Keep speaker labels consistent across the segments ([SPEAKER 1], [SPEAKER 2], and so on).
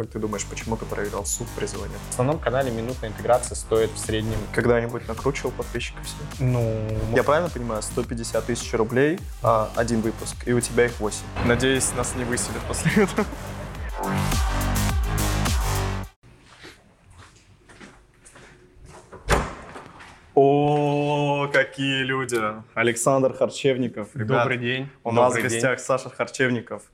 [SPEAKER 1] Как ты думаешь, почему ты проиграл суд призвания?
[SPEAKER 2] В основном канале минутная интеграция стоит в среднем...
[SPEAKER 1] Когда-нибудь накручивал подписчиков себе?
[SPEAKER 2] Ну...
[SPEAKER 1] Я правильно понимаю, 150 тысяч рублей, а, один выпуск, и у тебя их 8. Надеюсь, нас не выселят после этого. О, какие люди! Александр Харчевников. Ребят,
[SPEAKER 2] Добрый день.
[SPEAKER 1] У нас в
[SPEAKER 2] Добрый день.
[SPEAKER 1] гостях Саша Харчевников.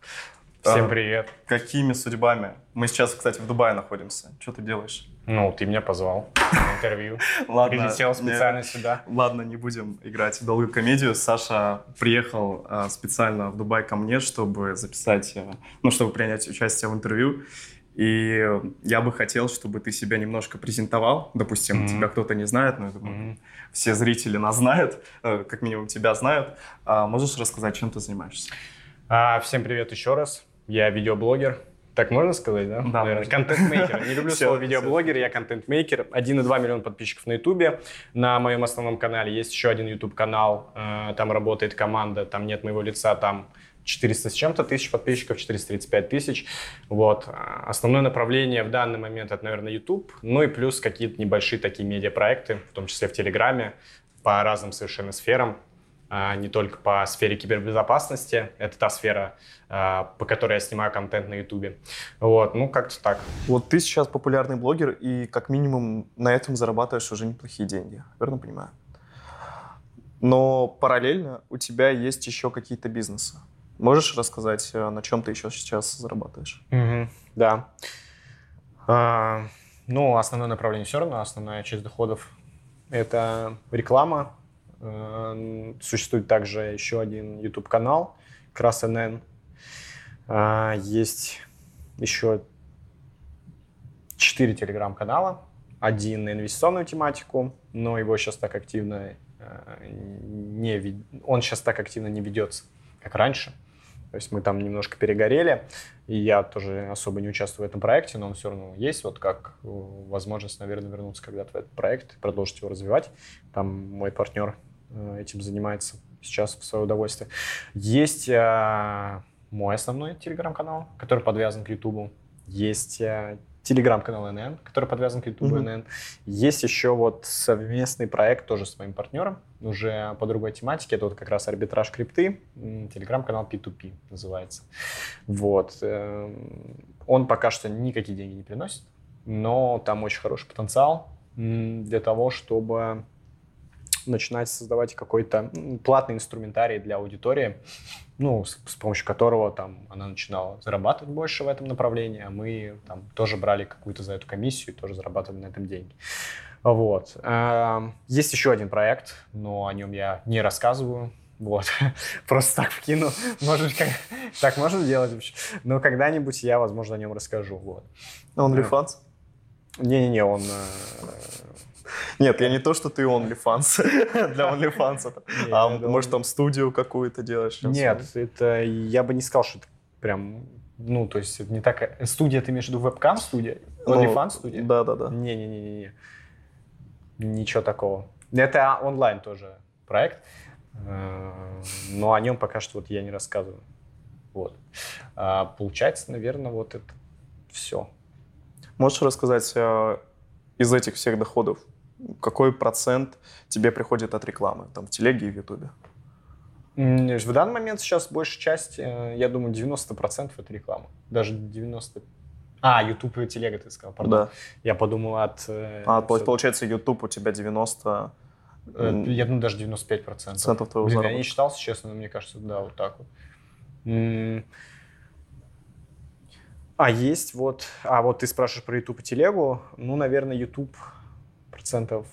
[SPEAKER 2] Всем
[SPEAKER 1] А,
[SPEAKER 2] привет.
[SPEAKER 1] Какими судьбами? Мы сейчас, кстати, в Дубае находимся. Что ты делаешь?
[SPEAKER 2] Ну, ты меня позвал на интервью.
[SPEAKER 1] Ладно,
[SPEAKER 2] Прилетел
[SPEAKER 1] не-
[SPEAKER 2] специально сюда.
[SPEAKER 1] Ладно, не будем играть в долгую комедию. Саша приехал а, специально в Дубай ко мне, чтобы записать, а, ну, чтобы принять участие в интервью. И я бы хотел, чтобы ты себя немножко презентовал. Допустим,
[SPEAKER 2] Мгм.
[SPEAKER 1] тебя кто-то не знает, но я думаю,
[SPEAKER 2] Мгм.
[SPEAKER 1] все зрители нас знают, э, как минимум тебя знают. А можешь рассказать, чем ты занимаешься?
[SPEAKER 2] А, всем привет еще раз. Я видеоблогер. Так можно сказать, да?
[SPEAKER 1] Да,
[SPEAKER 2] Наверное, контент-мейкер. Не люблю
[SPEAKER 1] Всё,
[SPEAKER 2] слово видеоблогер, я контент-мейкер. 1,2 миллиона подписчиков на ютубе. На моем основном канале есть еще один YouTube-канал. Э, Там работает команда, там нет моего лица, там 400 с чем-то тысяч подписчиков, 435 тысяч. Вот. А, Основное направление в данный момент это, наверное, YouTube. Ну и плюс какие-то небольшие такие медиапроекты, в том числе в Телеграме, по разным совершенно сферам не только по сфере кибербезопасности. Это та сфера, а, по которой я снимаю контент на Ютубе. Вот, ну как-то так.
[SPEAKER 1] Вот ты сейчас популярный блогер, и как минимум на этом зарабатываешь уже неплохие деньги. Верно понимаю? Но параллельно у тебя есть еще какие-то бизнесы. Можешь рассказать, э, на чем ты еще сейчас зарабатываешь?
[SPEAKER 2] Да. А, ну, основное направление все равно, основная часть доходов — это реклама. Э, Существует также еще один YouTube-канал, КрасНН. А, Есть еще четыре телеграм-канала. Один на инвестиционную тематику, но его сейчас так активно э, не... Он сейчас так активно не ведется, как раньше. То есть мы там немножко перегорели, и я тоже особо не участвую в этом проекте, но он все равно есть, вот как э, возможность, наверное, вернуться когда-то в этот проект и продолжить его развивать. Там мой партнер э, этим занимается сейчас в свое удовольствие. Есть э, мой основной телеграм-канал, который подвязан к Ютубу. Есть телеграм-канал НН, который подвязан к Ютубу
[SPEAKER 1] Мгм.
[SPEAKER 2] НН. Есть еще вот совместный проект тоже с моим партнером, уже по другой тематике. Это вот как раз арбитраж крипты, телеграм-канал P2P называется. Вот. эм, Он пока что никакие деньги не приносит, но там очень хороший потенциал для того, чтобы начинать создавать какой-то платный инструментарий для аудитории, ну, с помощью которого там она начинала зарабатывать больше в этом направлении, а мы там тоже брали какую-то за эту комиссию и тоже зарабатывали на этом деньги. Вот. Эм, Есть еще один проект, но о нем я не рассказываю. Вот. Просто так вкину. Может, как... так можно делать вообще? Но когда-нибудь я, возможно, о нем расскажу. Вот.
[SPEAKER 1] OnlyFans?
[SPEAKER 2] Не-не-не, он... э,
[SPEAKER 1] Нет, я не то, что ты OnlyFans для OnlyFans. А может там студию какую-то делаешь?
[SPEAKER 2] Нет, это я бы не сказал, что это прям... Ну, то есть это не так... Студия, ты имеешь в виду вебкам-студия?
[SPEAKER 1] Ну,
[SPEAKER 2] OnlyFans-студия?
[SPEAKER 1] Да-да-да.
[SPEAKER 2] Не-не-не-не. Ничего такого. Это онлайн тоже проект, э, но о нем пока что вот я не рассказываю. Вот. А получается, наверное, вот это все.
[SPEAKER 1] Можешь рассказать э, из этих всех доходов, какой процент тебе приходит от рекламы, там, в телеге и в ютубе?
[SPEAKER 2] В данный момент сейчас большая часть, э, я думаю, 90% это реклама. Даже 90%. А, YouTube и телега, ты сказал, пардон.
[SPEAKER 1] Да.
[SPEAKER 2] Я подумал от... э,
[SPEAKER 1] А, пол- получается, YouTube у тебя 90
[SPEAKER 2] э, Я думаю, даже 95%.
[SPEAKER 1] процентов твоего
[SPEAKER 2] Блин, я не
[SPEAKER 1] заработка.
[SPEAKER 2] считал, если честно, но мне кажется, да, вот так вот. А есть вот, а вот ты спрашиваешь про YouTube и телегу, ну, наверное, YouTube процентов,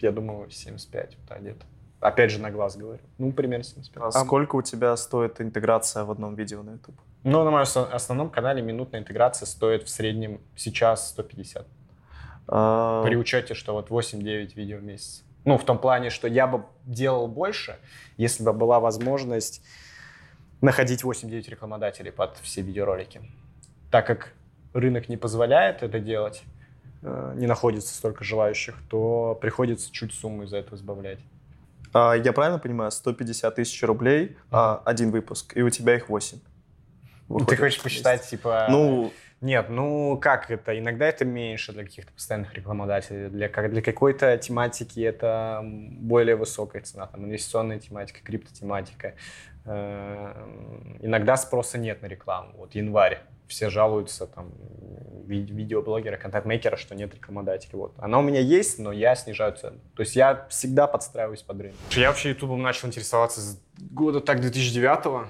[SPEAKER 2] я думаю, 75, вот так где-то. Опять же, на глаз говорю. Ну, примерно 75.
[SPEAKER 1] А сколько у тебя стоит интеграция в одном видео на YouTube?
[SPEAKER 2] Ну, на моем основном канале минутная интеграция стоит в среднем сейчас 150.
[SPEAKER 1] А,
[SPEAKER 2] При учете, что вот 8-9 видео в месяц. Ну, в том плане, что я бы делал больше, если бы была возможность находить 8-9 рекламодателей под все видеоролики. Так как рынок не позволяет это делать, э, не находится столько желающих, то приходится чуть сумму из-за этого избавлять.
[SPEAKER 1] А, я правильно понимаю, 150 тысяч рублей а, один выпуск, и у тебя их 8? выходит.
[SPEAKER 2] Ты хочешь посчитать, типа...
[SPEAKER 1] Ну,
[SPEAKER 2] Нет, ну как это? Иногда это меньше для каких-то постоянных рекламодателей. Для, как- для какой-то тематики это более высокая цена. Там инвестиционная тематика, криптотематика. Э, Иногда спроса нет на рекламу. Вот январь. Все жалуются, там, ви- видеоблогеры, контент-мейкеры, что нет рекламодателей. Вот. Она у меня есть, но я снижаю цену. То есть я всегда подстраиваюсь под рынок. Я вообще ютубом начал интересоваться с года так 2009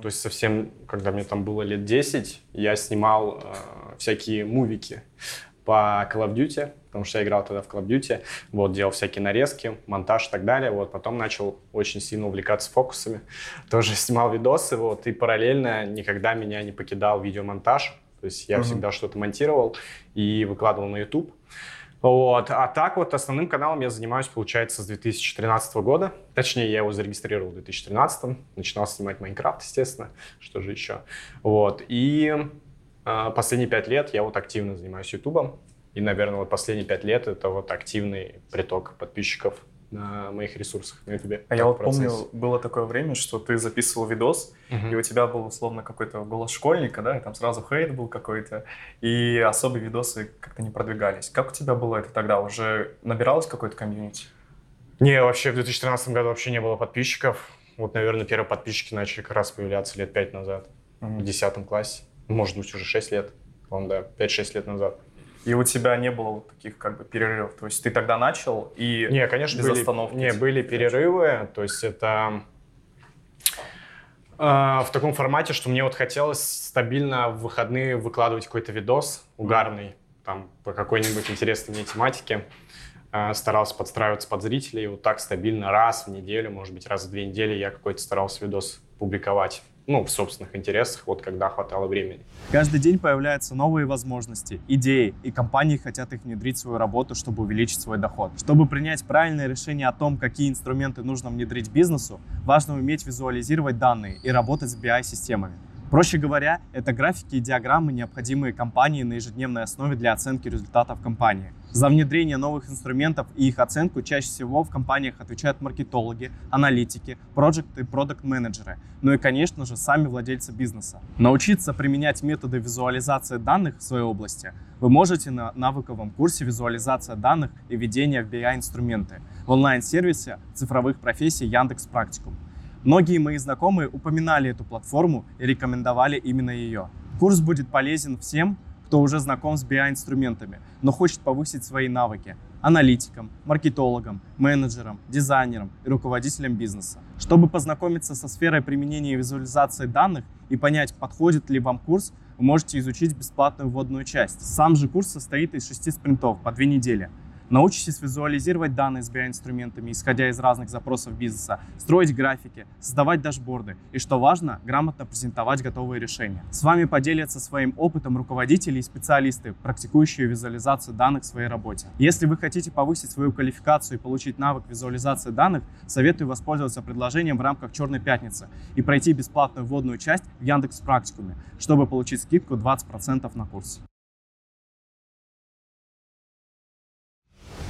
[SPEAKER 2] то есть совсем, когда мне там было лет 10, я снимал э, всякие мувики по Call of Duty, потому что я играл тогда в Call of Duty, вот, делал всякие нарезки, монтаж и так далее, вот, потом начал очень сильно увлекаться фокусами, тоже снимал видосы, вот, и параллельно никогда меня не покидал видеомонтаж, то есть я
[SPEAKER 1] Мгм.
[SPEAKER 2] всегда что-то монтировал и выкладывал на YouTube. Вот. А так вот основным каналом я занимаюсь, получается, с 2013 года. Точнее, я его зарегистрировал в 2013. Начинал снимать Майнкрафт, естественно. Что же еще? Вот. И последние пять лет я вот активно занимаюсь Ютубом. И, наверное, вот последние пять лет это вот активный приток подписчиков на моих ресурсах на Ютубе.
[SPEAKER 1] а я вот
[SPEAKER 2] процесс.
[SPEAKER 1] помню, было такое время, что ты записывал видос,
[SPEAKER 2] Мгм.
[SPEAKER 1] и у тебя был условно какой-то голос школьника, да, и там сразу хейт был какой-то, и особые видосы как-то не продвигались. Как у тебя было это тогда? Уже набиралось какое-то комьюнити?
[SPEAKER 2] Не, вообще в 2013 году вообще не было подписчиков. Вот, наверное, первые подписчики начали как раз появляться лет пять назад. в 10 классе. Может быть, уже 6 лет. По-моему, да, 5-6 лет назад.
[SPEAKER 1] И у тебя не было вот таких как бы перерывов? То есть ты тогда начал и...
[SPEAKER 2] Не, конечно,
[SPEAKER 1] без
[SPEAKER 2] были,
[SPEAKER 1] остановки,
[SPEAKER 2] не, были перерывы. То есть это э, в таком формате, что мне вот хотелось стабильно в выходные выкладывать какой-то видос угарный, там, по какой-нибудь интересной мне тематике. Э, старался подстраиваться под зрителей. Вот так стабильно раз в неделю, может быть, раз в две недели я какой-то старался видос публиковать. Ну, в собственных интересах, вот когда хватало времени.
[SPEAKER 3] Каждый день появляются новые возможности, идеи, и компании хотят их внедрить в свою работу, чтобы увеличить свой доход. Чтобы принять правильное решение о том, какие инструменты нужно внедрить бизнесу, важно уметь визуализировать данные и работать с BI-системами. Проще говоря, это графики и диаграммы, необходимые компании на ежедневной основе для оценки результатов компании. За внедрение новых инструментов и их оценку чаще всего в компаниях отвечают маркетологи, аналитики, проект и продукт менеджеры ну и, конечно же, сами владельцы бизнеса. Научиться применять методы визуализации данных в своей области вы можете на навыковом курсе «Визуализация данных и введение в BI-инструменты» в онлайн-сервисе цифровых профессий Яндекс Практикум. Многие мои знакомые упоминали эту платформу и рекомендовали именно ее. Курс будет полезен всем, кто уже знаком с BI-инструментами, но хочет повысить свои навыки аналитикам, маркетологам, менеджерам, дизайнерам и руководителям бизнеса. Чтобы познакомиться со сферой применения визуализации данных и понять, подходит ли вам курс, вы можете изучить бесплатную вводную часть. Сам же курс состоит из шести спринтов по две недели. Научитесь визуализировать данные с BI-инструментами, исходя из разных запросов бизнеса, строить графики, создавать дашборды и, что важно, грамотно презентовать готовые решения. С вами поделятся своим опытом руководители и специалисты, практикующие визуализацию данных в своей работе. Если вы хотите повысить свою квалификацию и получить навык визуализации данных, советую воспользоваться предложением в рамках «Черной пятницы» и пройти бесплатную вводную часть в Яндекс Практикуме, чтобы получить скидку 20% на курс.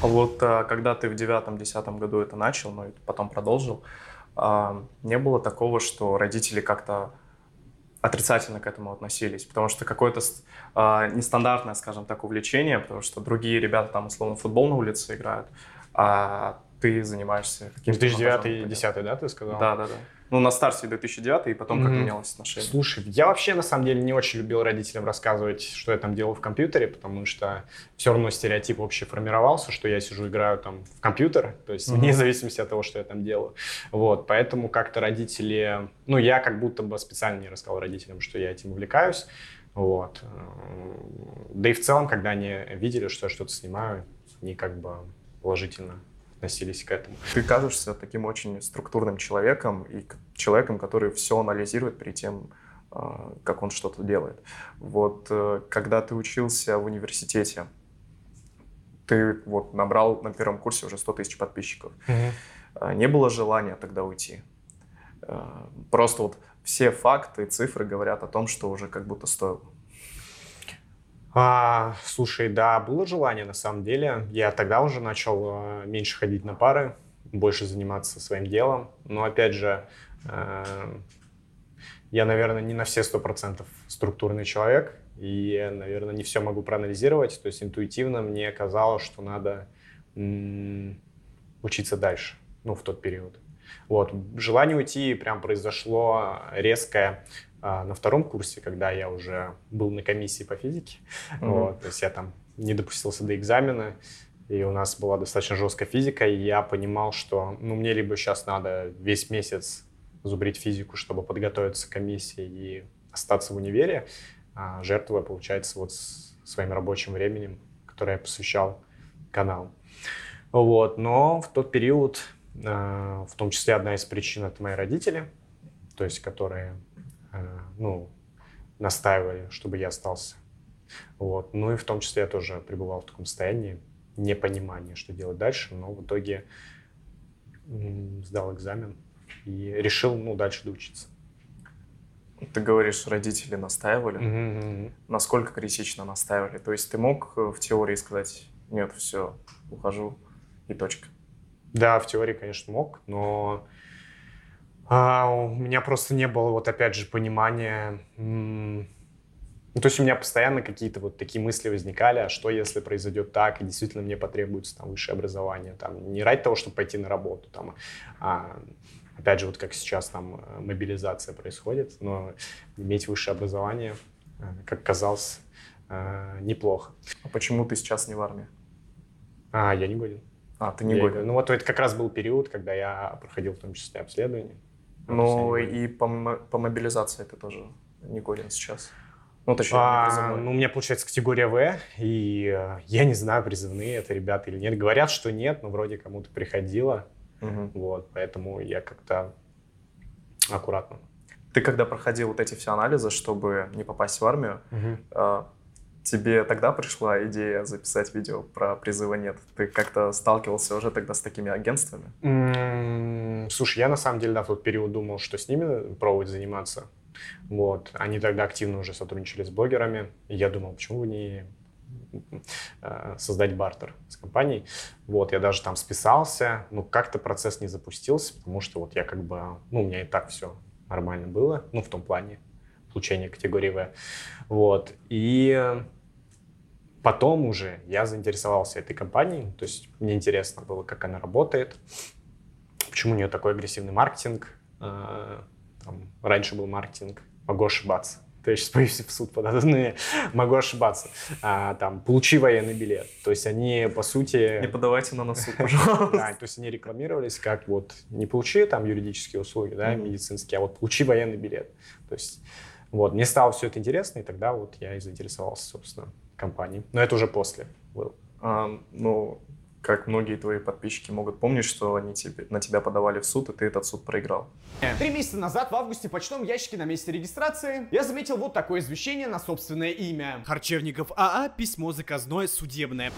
[SPEAKER 1] Вот а, когда ты в девятом-десятом году это начал, но и потом продолжил, а, не было такого, что родители как-то отрицательно к этому относились, потому что какое-то а, нестандартное, скажем так, увлечение, потому что другие ребята там условно футбол на улице играют, а ты занимаешься каким-то
[SPEAKER 2] 2009
[SPEAKER 1] монтажом,
[SPEAKER 2] и
[SPEAKER 1] понятно.
[SPEAKER 2] 2010, да, ты сказал?
[SPEAKER 1] Да, да, да. Ну, на старте 2009 и потом как
[SPEAKER 2] Мгм.
[SPEAKER 1] менялось отношение.
[SPEAKER 2] Слушай, я вообще на самом деле не очень любил родителям рассказывать, что я там делаю в компьютере, потому что все равно стереотип общий формировался, что я сижу играю там в компьютер, то есть
[SPEAKER 1] Мгм.
[SPEAKER 2] вне зависимости от того, что я там делаю. Вот, поэтому как-то родители, ну я как будто бы специально не рассказал родителям, что я этим увлекаюсь. Вот. Да и в целом, когда они видели, что я что-то снимаю, они как бы положительно относились к этому.
[SPEAKER 1] Ты кажешься таким очень структурным человеком и человеком, который все анализирует перед тем, а, как он что-то делает. Вот э, когда ты учился в университете, ты вот набрал на первом курсе уже 100 тысяч подписчиков. А, Не было желания тогда уйти. А, Просто вот все факты, цифры говорят о том, что уже как будто стоило.
[SPEAKER 2] А, слушай, да, было желание на самом деле. Я тогда уже начал э, меньше ходить на пары, больше заниматься своим делом. Но опять же, э, я, наверное, не на все сто процентов структурный человек, и, наверное, не все могу проанализировать. То есть интуитивно мне казалось, что надо учиться дальше, ну, в тот период. Вот. Желание уйти прям произошло резкое а, на втором курсе, когда я уже был на комиссии по физике. Mm-hmm. Вот. То есть я там не допустился до экзамена, и у нас была достаточно жесткая физика, и я понимал, что ну, мне либо сейчас надо весь месяц зубрить физику, чтобы подготовиться к комиссии и остаться в универе, а жертвуя, получается, вот своим рабочим временем, которое я посвящал каналу. Вот. Но в тот период, а, в том числе одна из причин, это мои родители, то есть которые ну, настаивали, чтобы я остался. Вот. Ну и в том числе я тоже пребывал в таком состоянии непонимания, что делать дальше, но в итоге сдал экзамен и решил ну, дальше доучиться.
[SPEAKER 1] Ты говоришь, родители настаивали.
[SPEAKER 2] Mm-hmm.
[SPEAKER 1] Насколько критично настаивали? То есть ты мог в теории сказать, нет, все, ухожу и точка?
[SPEAKER 2] Да, в теории, конечно, мог, но а, у меня просто не было, вот опять же, понимания... Ну, то есть у меня постоянно какие-то вот такие мысли возникали, а что если произойдет так, и действительно мне потребуется там высшее образование, там, не ради того, чтобы пойти на работу, там, а, опять же, вот как сейчас там э, мобилизация происходит, но иметь высшее образование, э, как казалось, э, неплохо.
[SPEAKER 1] А почему ты сейчас не в армии?
[SPEAKER 2] А, я не годен.
[SPEAKER 1] А, ты не я, годен.
[SPEAKER 2] Ну, вот это как раз был период, когда я проходил в том числе обследование.
[SPEAKER 1] Ну, и по, по мобилизации ты тоже не годен сейчас.
[SPEAKER 2] Ну, точнее, а, ну, у меня получается категория В, и э, я не знаю, призывные это ребята или нет. Говорят, что нет, но вроде кому-то приходило.
[SPEAKER 1] Угу.
[SPEAKER 2] Вот, поэтому я как-то аккуратно.
[SPEAKER 1] Ты когда проходил вот эти все анализы, чтобы не попасть в армию,
[SPEAKER 2] угу.
[SPEAKER 1] э, тебе тогда пришла идея записать видео про призыва нет? Ты как-то сталкивался уже тогда с такими агентствами?
[SPEAKER 2] Mm, слушай, я на самом деле да, в тот период думал, что с ними пробовать заниматься. Вот. Они тогда активно уже сотрудничали с блогерами. И я думал, почему бы не э, создать бартер с компанией. Вот, я даже там списался, но как-то процесс не запустился, потому что вот я как бы, ну, у меня и так все нормально было, ну, в том плане получения категории В. Вот, и потом уже я заинтересовался этой компанией, то есть мне интересно было, как она работает, почему у нее такой агрессивный маркетинг, э, там, раньше был маркетинг, могу ошибаться. То есть сейчас боюсь в суд подадут, но могу ошибаться. А, там, получи военный билет. То есть они, по сути...
[SPEAKER 1] Не подавайте на нас суд, пожалуйста.
[SPEAKER 2] Да, то есть они рекламировались как вот не получи там юридические услуги, да, медицинские, а вот получи военный билет. То есть вот, мне стало все это интересно, и тогда вот я и заинтересовался, собственно, компанией. Но это уже после был.
[SPEAKER 1] А, ну, как многие твои подписчики могут помнить, что они тебе, на тебя подавали в суд, и ты этот суд проиграл.
[SPEAKER 4] Три месяца назад в августе в почтовом ящике на месте регистрации я заметил вот такое извещение на собственное имя. Харчевников АА, письмо заказное, судебное.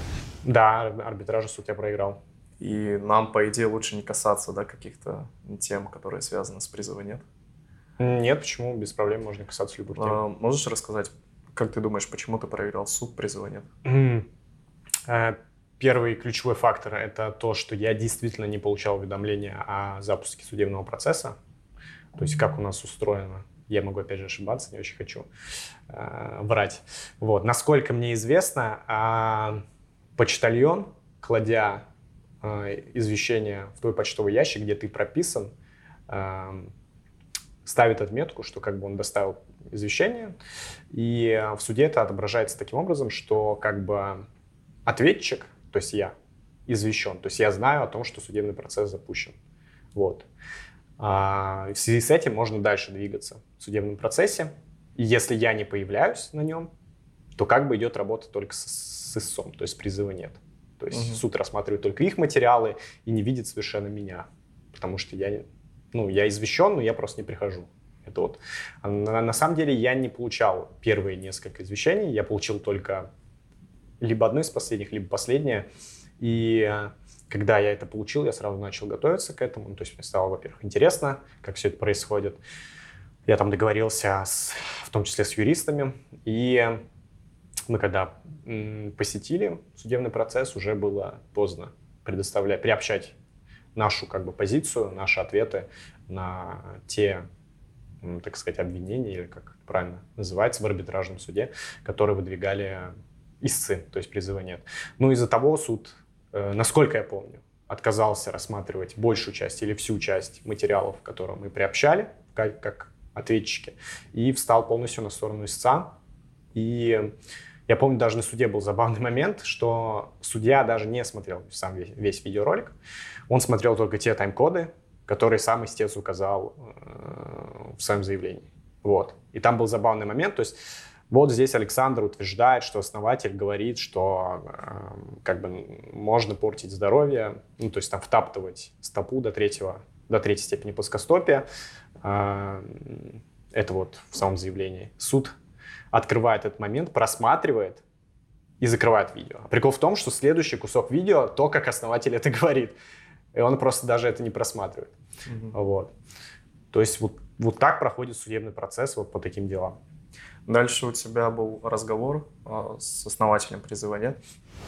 [SPEAKER 2] Да, арбитража суд я проиграл.
[SPEAKER 1] И нам, по идее, лучше не касаться да, каких-то тем, которые связаны с призывом, нет?
[SPEAKER 2] Нет, почему? Без проблем можно касаться любых тем. А,
[SPEAKER 1] можешь рассказать, как ты думаешь, почему ты проиграл суд, призыва нет?
[SPEAKER 2] Mm первый ключевой фактор – это то, что я действительно не получал уведомления о запуске судебного процесса. То есть как у нас устроено. Я могу, опять же, ошибаться, не очень хочу э, врать. Вот. Насколько мне известно, э, почтальон, кладя э, извещение в твой почтовый ящик, где ты прописан, э, ставит отметку, что как бы он доставил извещение, и в суде это отображается таким образом, что как бы ответчик то есть я извещен, то есть я знаю о том, что судебный процесс запущен. Вот. А в связи с этим можно дальше двигаться в судебном процессе. И если я не появляюсь на нем, то как бы идет работа только с, с истцом, то есть призыва нет. То есть угу. суд рассматривает только их материалы и не видит совершенно меня, потому что я, ну, я извещен, но я просто не прихожу. Это вот. А на, на самом деле я не получал первые несколько извещений, я получил только либо одно из последних, либо последнее. И э, когда я это получил, я сразу начал готовиться к этому. Ну, то есть мне стало, во-первых, интересно, как все это происходит. Я там договорился, с, в том числе с юристами. И мы когда посетили судебный процесс, уже было поздно предоставлять, приобщать нашу как бы позицию, наши ответы на те так сказать, обвинения, или как правильно называется, в арбитражном суде, которые выдвигали истцы, то есть призыва нет. Ну, из-за того суд, э, насколько я помню, отказался рассматривать большую часть или всю часть материалов, которые мы приобщали, как, как ответчики, и встал полностью на сторону истца. И я помню, даже на суде был забавный момент, что судья даже не смотрел сам весь, весь видеоролик, он смотрел только те тайм-коды, которые сам истец указал э, в своем заявлении. Вот. И там был забавный момент, то есть вот здесь Александр утверждает, что основатель говорит, что э, как бы можно портить здоровье, ну, то есть там втаптывать стопу до третьего, до третьей степени плоскостопия. Э, это вот в самом заявлении. Суд открывает этот момент, просматривает и закрывает видео. Прикол в том, что следующий кусок видео, то, как основатель это говорит. И он просто даже это не просматривает. Mm-hmm. Вот. То есть вот, вот так проходит судебный процесс вот по таким делам.
[SPEAKER 1] Дальше у тебя был разговор э, с основателем призыва, нет?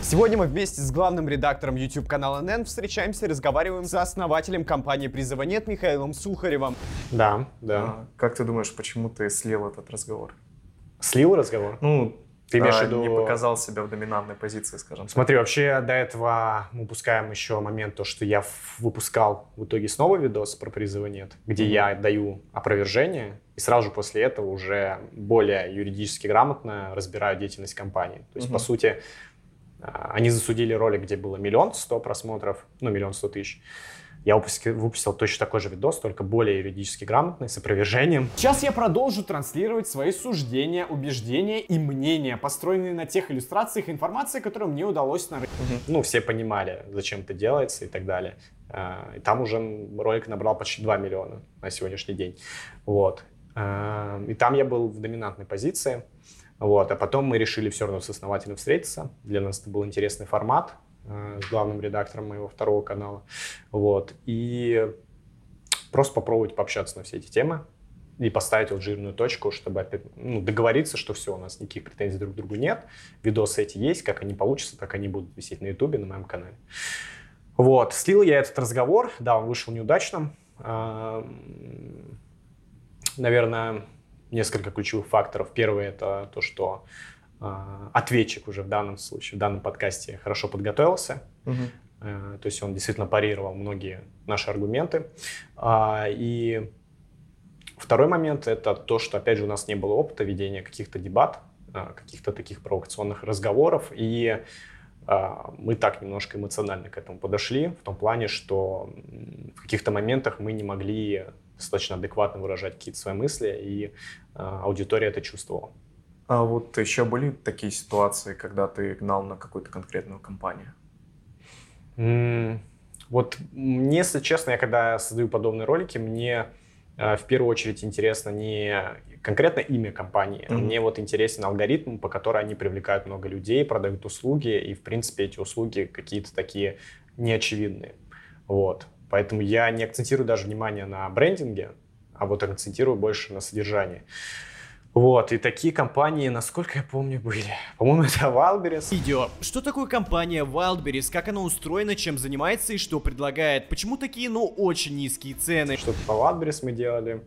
[SPEAKER 4] Сегодня мы вместе с главным редактором YouTube канала НН встречаемся и разговариваем с основателем компании «Призыва нет» Михаилом Сухаревым.
[SPEAKER 2] Да, да.
[SPEAKER 1] А, как ты думаешь, почему ты слил этот разговор?
[SPEAKER 2] Слил разговор?
[SPEAKER 1] Ну, ты имеешь в виду... Не показал себя в доминантной позиции, скажем
[SPEAKER 2] Смотри, так. вообще до этого мы упускаем еще момент, то, что я выпускал в итоге снова видос про призывы нет, где mm-hmm. я даю опровержение, и сразу же после этого уже более юридически грамотно разбираю деятельность компании. То есть, mm-hmm. по сути, а, они засудили ролик, где было миллион сто просмотров, ну, миллион сто тысяч, я выпустил, выпустил точно такой же видос, только более юридически грамотный, с опровержением.
[SPEAKER 4] Сейчас я продолжу транслировать свои суждения, убеждения и мнения, построенные на тех иллюстрациях информации, которую мне удалось нарыть.
[SPEAKER 2] Ну, все понимали, зачем это делается и так далее. А, и там уже ролик набрал почти 2 миллиона на сегодняшний день. Вот. А, и там я был в доминантной позиции. Вот. А потом мы решили все равно с основателем встретиться. Для нас это был интересный формат. Э, с главным редактором моего второго канала. Вот. И просто попробовать пообщаться на все эти темы и поставить вот жирную точку, чтобы опять, ну, договориться, что все, у нас никаких претензий друг к другу нет, видосы эти есть, как они получатся, так они будут висеть на ютубе, на моем канале. Вот, слил я этот разговор, да, он вышел неудачным. Наверное, несколько ключевых факторов. Первый это то, что ответчик уже в данном случае, в данном подкасте хорошо подготовился. Угу. То есть он действительно парировал многие наши аргументы. А, и второй момент — это то, что, опять же, у нас не было опыта ведения каких-то дебат, а, каких-то таких провокационных разговоров. И мы так немножко эмоционально к этому подошли, в том плане, что в каких-то моментах мы не могли достаточно адекватно выражать какие-то свои мысли, и аудитория это чувствовала.
[SPEAKER 1] А вот еще были такие ситуации, когда ты гнал на какую-то конкретную компанию?
[SPEAKER 2] Mm, вот мне, если честно, я когда создаю подобные ролики, мне э, в первую очередь интересно не конкретно имя компании, mm-hmm. мне вот интересен алгоритм, по которому они привлекают много людей, продают услуги, и, в принципе, эти услуги какие-то такие неочевидные. Вот. Поэтому я не акцентирую даже внимание на брендинге, а вот акцентирую больше на содержании. Вот, и такие компании, насколько я помню, были. По-моему, это Wildberries.
[SPEAKER 4] Видео. Что такое компания Wildberries, как она устроена, чем занимается и что предлагает? Почему такие, ну, очень низкие цены?
[SPEAKER 2] Что-то по Wildberries мы делали.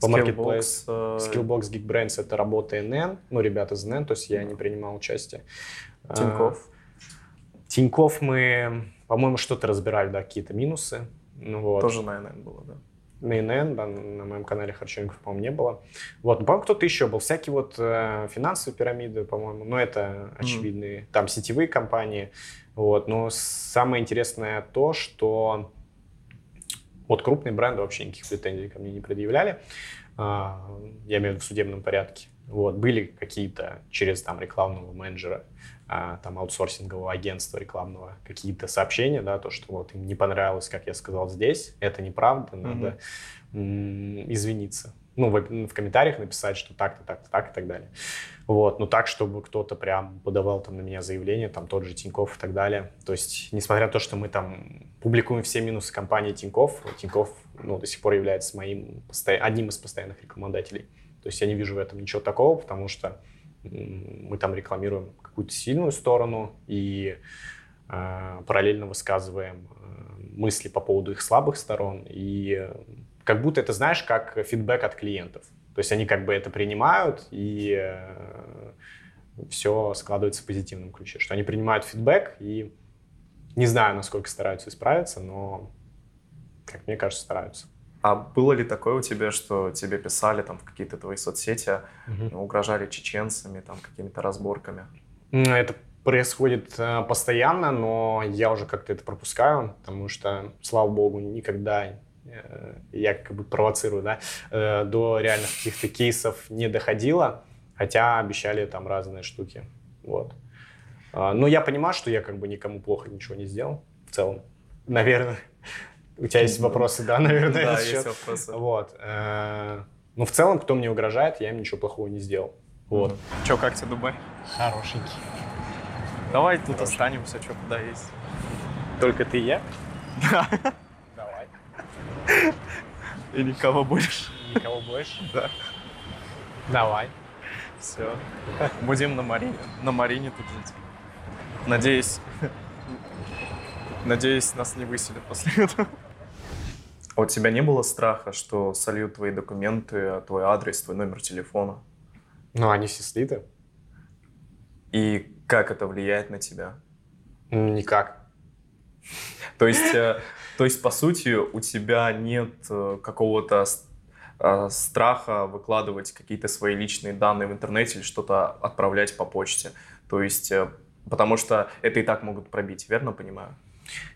[SPEAKER 2] По Skillbox, uh... Skillbox Geekbrands это работа NN, ну, ребята из NN, то есть я не принимал участие.
[SPEAKER 1] Тиньков.
[SPEAKER 2] Тиньков мы, по-моему, что-то разбирали, да, какие-то минусы. Ну, вот.
[SPEAKER 1] Тоже на NN было, да
[SPEAKER 2] на ИНН, да, на моем канале Харчевников, по-моему, не было. Вот, ну, по-моему, кто-то еще был. Всякие вот э, финансовые пирамиды, по-моему, но это очевидные. Mm-hmm. Там сетевые компании. Вот, но самое интересное то, что вот крупные бренды вообще никаких претензий ко мне не предъявляли. А, я имею в виду в судебном порядке. Вот, были какие-то через там рекламного менеджера там аутсорсингового агентства рекламного какие-то сообщения, да, то, что вот им не понравилось, как я сказал здесь, это неправда, надо mm-hmm. извиниться. Ну, в, в комментариях написать, что так-то, так-то, так и так далее. Вот, но так, чтобы кто-то прям подавал там на меня заявление, там тот же Тиньков и так далее. То есть, несмотря на то, что мы там публикуем все минусы компании Тиньков, Тиньков, ну, до сих пор является моим, одним из постоянных рекламодателей. То есть я не вижу в этом ничего такого, потому что мы там рекламируем какую-то сильную сторону и э, параллельно высказываем э, мысли по поводу их слабых сторон и как будто это, знаешь, как фидбэк от клиентов. То есть они как бы это принимают, и э, все складывается в позитивном ключе. Что они принимают фидбэк, и не знаю, насколько стараются исправиться, но, как мне кажется, стараются.
[SPEAKER 1] А было ли такое у тебя, что тебе писали там в какие-то твои соцсети,
[SPEAKER 2] Мгм.
[SPEAKER 1] угрожали чеченцами, там какими-то разборками?
[SPEAKER 2] Это происходит э, постоянно, но я уже как-то это пропускаю, потому что, слава богу, никогда э, я как бы провоцирую, да, э, до реальных каких-то кейсов не доходило, хотя обещали там разные штуки, вот. А, Но я понимаю, что я как бы никому плохо ничего не сделал в целом, наверное. У тебя есть вопросы, да, наверное, на
[SPEAKER 1] Да, есть вопросы.
[SPEAKER 2] Вот. э, Ну, в целом, кто мне угрожает, я им ничего плохого не сделал. Вот.
[SPEAKER 3] Че, как тебе Дубай?
[SPEAKER 2] Хорошенький.
[SPEAKER 3] Давай тут останемся, что куда есть.
[SPEAKER 2] Только ты и я? Давай.
[SPEAKER 3] И никого больше.
[SPEAKER 2] Никого больше?
[SPEAKER 3] Да.
[SPEAKER 2] Давай.
[SPEAKER 3] Все. Будем на Марине. На Марине тут жить. Надеюсь. Надеюсь, нас не выселят после этого.
[SPEAKER 1] А у тебя не было страха, что сольют твои документы, твой адрес, твой номер телефона?
[SPEAKER 2] Ну, они все слиты?
[SPEAKER 1] И как это влияет на тебя?
[SPEAKER 2] Никак.
[SPEAKER 1] То есть, э, то есть по сути, у тебя нет э, какого-то э, страха выкладывать какие-то свои личные данные в интернете или что-то отправлять по почте. То есть, потому что это и так могут пробить, верно понимаю?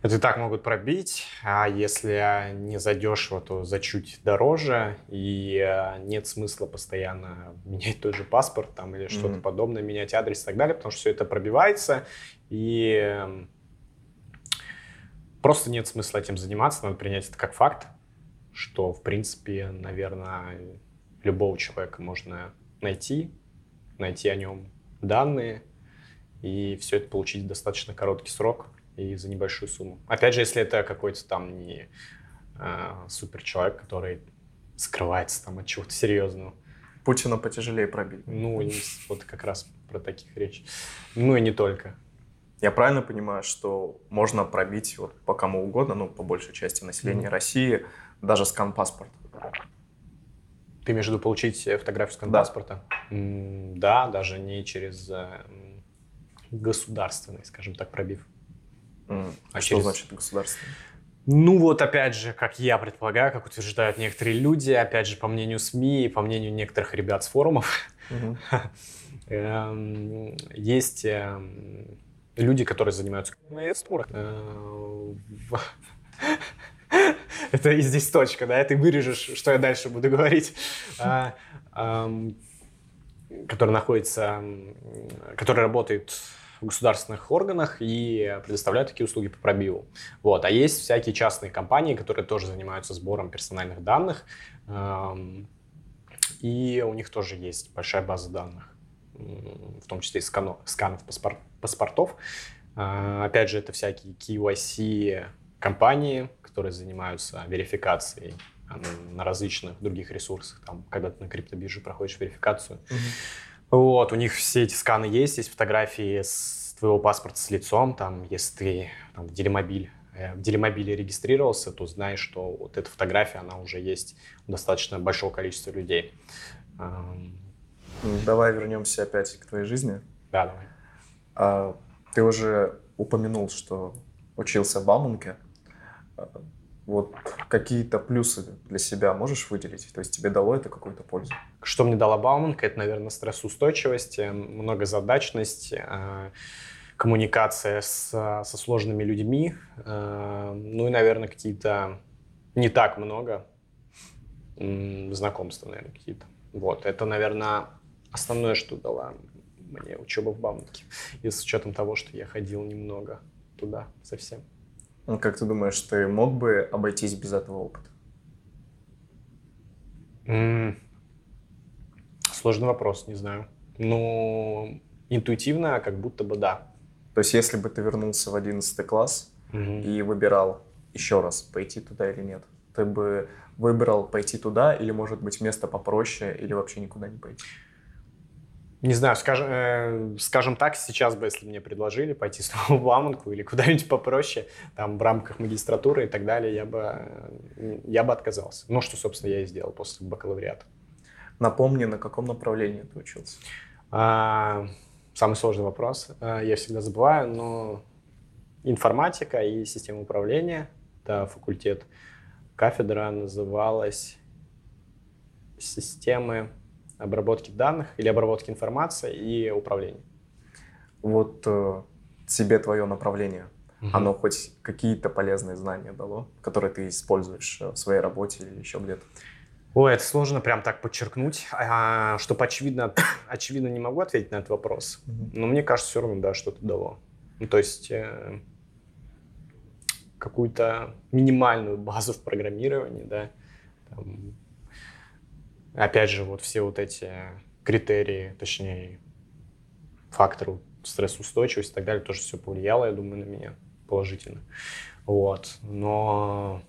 [SPEAKER 2] Это и так могут пробить, а если не задешево, то за чуть дороже, и э, нет смысла постоянно менять тот же паспорт там или что-то
[SPEAKER 1] Мгм.
[SPEAKER 2] подобное, менять адрес и так далее, потому что все это пробивается, и э, просто нет смысла этим заниматься, надо принять это как факт, что, в принципе, наверное, любого человека можно найти, найти о нем данные, и все это получить в достаточно короткий срок и за небольшую сумму. Опять же, если это какой-то там не супер человек, который скрывается там от чего-то серьезного.
[SPEAKER 1] Путина потяжелее пробить.
[SPEAKER 2] Ну, вот как раз про таких речь. Ну и не только.
[SPEAKER 1] Я правильно понимаю, что можно пробить вот по кому угодно, ну, по большей части населения
[SPEAKER 2] Мгм.
[SPEAKER 1] России, даже скан паспорта?
[SPEAKER 2] Ты имеешь в виду получить э, фотографию с
[SPEAKER 1] Да.
[SPEAKER 2] паспорта? Да, даже не через э, государственный, скажем так, пробив. А
[SPEAKER 1] что
[SPEAKER 2] через-
[SPEAKER 1] значит государственный?
[SPEAKER 2] Ну вот опять же, как я предполагаю, как утверждают некоторые люди, опять же, по мнению СМИ и по мнению некоторых ребят с форумов, эм, есть эм, люди, которые занимаются Э, в- Это и здесь точка, да, ты вырежешь, что я дальше буду говорить. Который находится, который работает в государственных органах и предоставляют такие услуги по пробиву. Вот. А есть всякие частные компании, которые тоже занимаются сбором персональных данных, эм, и у них тоже есть большая база данных, в том числе и скано- сканов паспор- паспортов. А, Опять же, это всякие KYC компании, которые занимаются верификацией на- различных других ресурсах. Там, когда ты на криптобирже проходишь верификацию,
[SPEAKER 1] Мгм.
[SPEAKER 2] Вот, у них все эти сканы есть, есть фотографии с твоего паспорта с лицом, там, если ты там, в Делимобиль, э, в Делимобиле регистрировался, то знаешь, что вот эта фотография, она уже есть у достаточно большого количества людей.
[SPEAKER 1] М, Давай вернемся опять к твоей жизни.
[SPEAKER 2] Да, давай.
[SPEAKER 1] А, Ты уже упомянул, что учился в Бауманке. Вот какие-то плюсы для себя можешь выделить? То есть тебе дало это какую-то пользу?
[SPEAKER 2] Что мне дала Бауманка, это, наверное, стрессоустойчивость, э, многозадачность, э, коммуникация с, со сложными людьми, э, ну и, наверное, какие-то не так много знакомства, наверное, какие-то. Вот, это, наверное, основное, что дала мне учеба в Бауманке. И с учетом того, что я ходил немного туда совсем.
[SPEAKER 1] Ну, Как ты думаешь, ты мог бы обойтись без этого опыта?
[SPEAKER 2] М, Сложный вопрос, не знаю. Ну, интуитивно, как будто бы да.
[SPEAKER 1] То есть если бы ты вернулся в 11 класс
[SPEAKER 2] Мгм.
[SPEAKER 1] и выбирал еще раз, пойти туда или нет, ты бы выбрал пойти туда или, может быть, место попроще или вообще никуда не пойти?
[SPEAKER 2] Не знаю, скажем, э, скажем так, сейчас бы, если мне предложили пойти снова в Ламанку или куда-нибудь попроще, там, в рамках магистратуры и так далее, я бы, э, я бы отказался. Ну, что, собственно, я и сделал после бакалавриата.
[SPEAKER 1] Напомни, на каком направлении ты учился?
[SPEAKER 2] А, самый сложный вопрос. А, я всегда забываю, но информатика и система управления, да, факультет. Кафедра называлась системы обработки данных или обработки информации и управления.
[SPEAKER 1] Вот э, тебе твое направление, угу. оно хоть какие-то полезные знания дало, которые ты используешь э, в своей работе или еще где-то?
[SPEAKER 2] Ой, это сложно прям так подчеркнуть. А, чтобы очевидно, очевидно не могу ответить на этот вопрос. Угу. Но мне кажется, все равно, да, что-то дало. Ну, то есть э, какую-то минимальную базу в программировании, да, там, опять же, вот все вот эти критерии, точнее, факторы стрессоустойчивости и так далее, тоже все повлияло, я думаю, на меня положительно. Вот. Но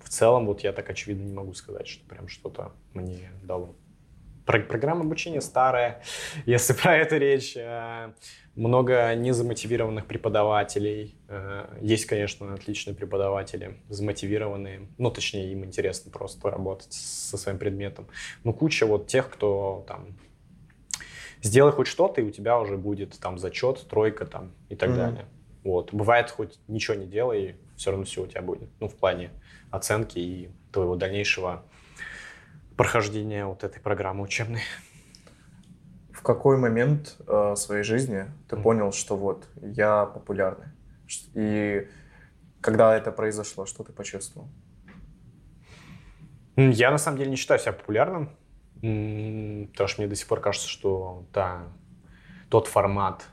[SPEAKER 2] в целом вот я так очевидно не могу сказать, что прям что-то мне дало. Программа обучения старая, если про это речь. Э, много незамотивированных преподавателей. Э, есть, конечно, отличные преподаватели, замотивированные. Ну, точнее, им интересно просто работать со своим предметом. Но куча вот тех, кто там сделай хоть что-то, и у тебя уже будет там зачет, тройка там и так mm-hmm. далее. Вот. Бывает, хоть ничего не делай, все равно все у тебя будет. Ну, в плане оценки и твоего дальнейшего прохождения вот этой программы учебной.
[SPEAKER 1] В какой момент э, своей жизни ты mm. понял, что вот я популярный? И когда это произошло, что ты почувствовал?
[SPEAKER 2] Я на самом деле не считаю себя популярным, потому что мне до сих пор кажется, что да, тот формат,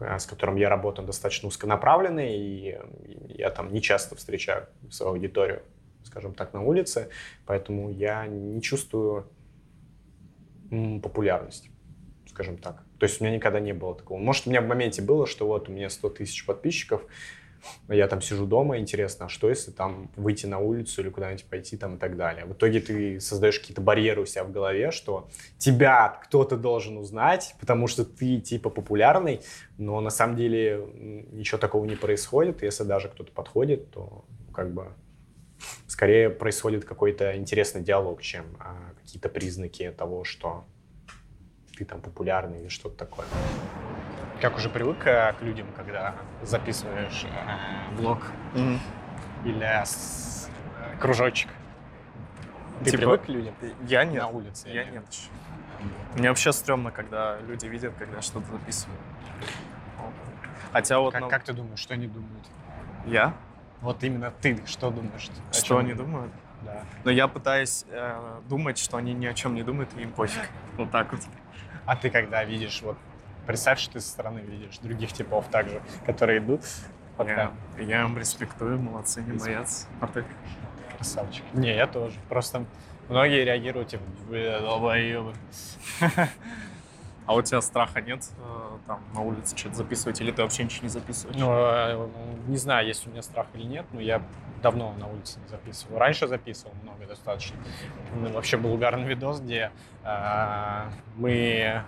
[SPEAKER 2] э, с которым я работаю, достаточно узконаправленный, и я там не часто встречаю свою аудиторию, скажем так, на улице, поэтому я не чувствую популярность скажем так. То есть у меня никогда не было такого. Может, у меня в моменте было, что вот у меня 100 тысяч подписчиков, я там сижу дома, интересно, а что если там выйти на улицу или куда-нибудь пойти там и так далее. В итоге ты создаешь какие-то барьеры у себя в голове, что тебя кто-то должен узнать, потому что ты типа популярный, но на самом деле ничего такого не происходит. Если даже кто-то подходит, то как бы скорее происходит какой-то интересный диалог, чем а, какие-то признаки того, что ты там популярный или что-то такое. Как уже привык э, к людям, когда записываешь э, влог mm-hmm. или с, э, кружочек? Ты типа, привык к людям?
[SPEAKER 1] Я нет.
[SPEAKER 2] На улице?
[SPEAKER 1] Я нет. Мне вообще стрёмно, когда люди видят, когда я что-то записываю.
[SPEAKER 2] Хотя вот... Как, ну... как ты думаешь, что они думают?
[SPEAKER 1] Я?
[SPEAKER 2] Вот именно ты что думаешь?
[SPEAKER 1] Что они думают?
[SPEAKER 2] Да.
[SPEAKER 1] Но я пытаюсь э, думать, что они ни о чем не думают, и им пофиг. Вот так вот.
[SPEAKER 2] А ты когда видишь, вот представь, что ты со стороны видишь других типов также, которые идут.
[SPEAKER 1] Я, я вам респектую, молодцы, не боятся. А ты?
[SPEAKER 2] Красавчик. Не, я тоже. Просто многие реагируют, типа, долбоебы.
[SPEAKER 1] А у тебя страха нет э, там на улице что-то записывать, или ты вообще ничего не записываешь?
[SPEAKER 2] Ну, э, не знаю, есть у меня страх или нет, но я давно на улице не записывал. Раньше записывал много достаточно. Ну, вообще был угарный видос, где э, мы...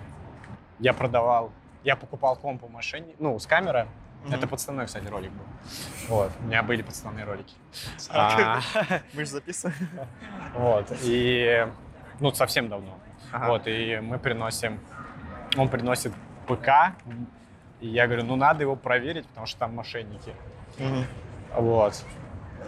[SPEAKER 2] Я продавал... Я покупал комп у мошенника, ну, с камеры. Mm-hmm. Это подставной, кстати, ролик был. Вот, у меня были подставные ролики.
[SPEAKER 1] А, мы же записываем.
[SPEAKER 2] Вот, и... Ну, совсем давно. Вот, и мы приносим... Он приносит ПК, и я говорю, ну, надо его проверить, потому что там мошенники. Вот.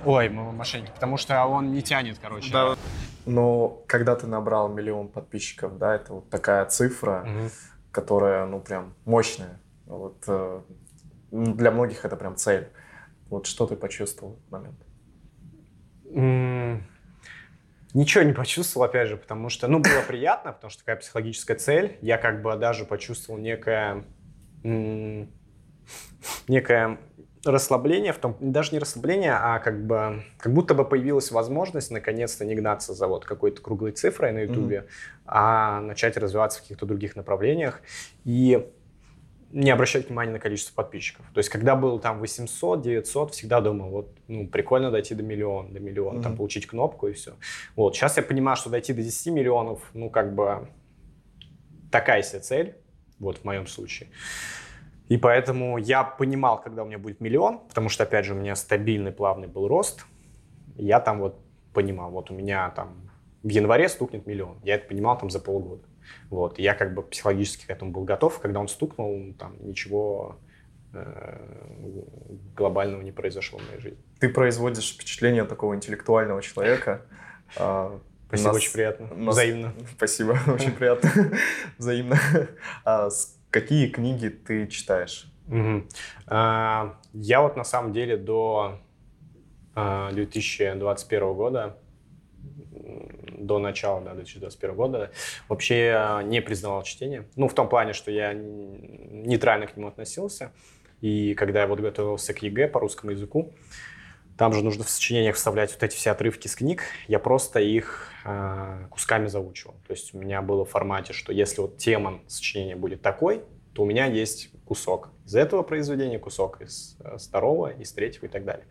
[SPEAKER 2] Ой, мошенник, потому что он не тянет, короче.
[SPEAKER 1] Да. Но когда ты набрал миллион подписчиков, да, это вот такая цифра, угу. которая, ну, прям мощная. Вот э, для многих это прям цель. Вот что ты почувствовал в этот момент?
[SPEAKER 2] Ничего не почувствовал, опять же, потому что, ну, было приятно, потому что такая психологическая цель. Я как бы даже почувствовал некое, некое расслабление в том, даже не расслабление, а как бы, как будто бы появилась возможность наконец-то не гнаться за вот какой-то круглой цифрой на Ютубе, mm-hmm. а начать развиваться в каких-то других направлениях и не обращать внимания на количество подписчиков. То есть, когда был там 800, 900, всегда думал, вот, ну, прикольно дойти до миллиона, до миллиона, mm-hmm. там, получить кнопку и все. Вот, сейчас я понимаю, что дойти до 10 миллионов, ну, как бы, такая себе цель, вот в моем случае. И поэтому я понимал, когда у меня будет миллион, потому что, опять же, у меня стабильный, плавный был рост. Я там вот понимал, вот у меня там в январе стукнет миллион. Я это понимал там за полгода. Вот. Я как бы психологически к этому был готов. Когда он стукнул, там ничего э, глобального не произошло в моей жизни.
[SPEAKER 1] Ты производишь впечатление такого интеллектуального человека. А,
[SPEAKER 2] Спасибо,
[SPEAKER 1] нас-
[SPEAKER 2] очень приятно.
[SPEAKER 1] нас-
[SPEAKER 2] Взаимно.
[SPEAKER 1] Спасибо, очень приятно. Взаимно. А с- какие книги ты читаешь?
[SPEAKER 2] А, Я вот на самом деле до а, 2021 года, до начала да, 2021 года, вообще не признавал чтение. Ну, в том плане, что я нейтрально к нему относился. И когда я вот готовился к ЕГЭ по русскому языку, там же нужно в сочинениях вставлять вот эти все отрывки с книг. Я просто их а, кусками заучивал. То есть у меня было в формате, что если вот тема сочинения будет такой, то у меня есть кусок из этого произведения, кусок из э, второго, из третьего и так далее.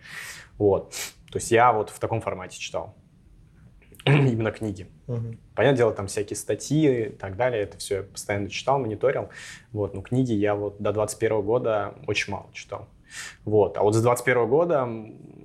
[SPEAKER 2] Вот. То есть я вот в таком формате читал. Именно книги. Понятное дело, там всякие статьи и так далее, это все я постоянно читал, мониторил. Вот, но книги я вот до 21 года очень мало читал. Вот. А вот с 21 года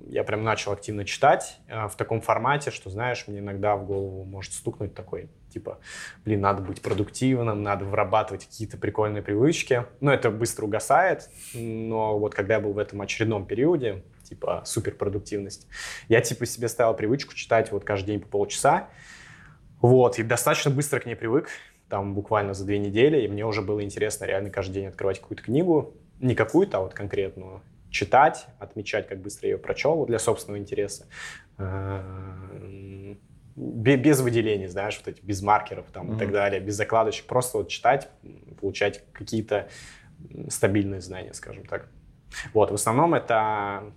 [SPEAKER 2] я прям начал активно читать э, в таком формате, что, знаешь, мне иногда в голову может стукнуть такой, типа, блин, надо быть продуктивным, надо вырабатывать какие-то прикольные привычки. Но это быстро угасает, но вот когда я был в этом очередном периоде, типа, суперпродуктивность, я, типа, себе ставил привычку читать вот каждый день по полчаса, вот, и достаточно быстро к ней привык, там буквально за две недели, и мне уже было интересно реально каждый день открывать какую-то книгу, не какую-то, а вот конкретную, читать, отмечать, как быстро я ее прочел вот для собственного интереса. Бе- Без выделений, знаешь, вот эти, без маркеров там и так далее, без закладочек, просто вот читать, получать какие-то стабильные знания, скажем так. Вот, в основном это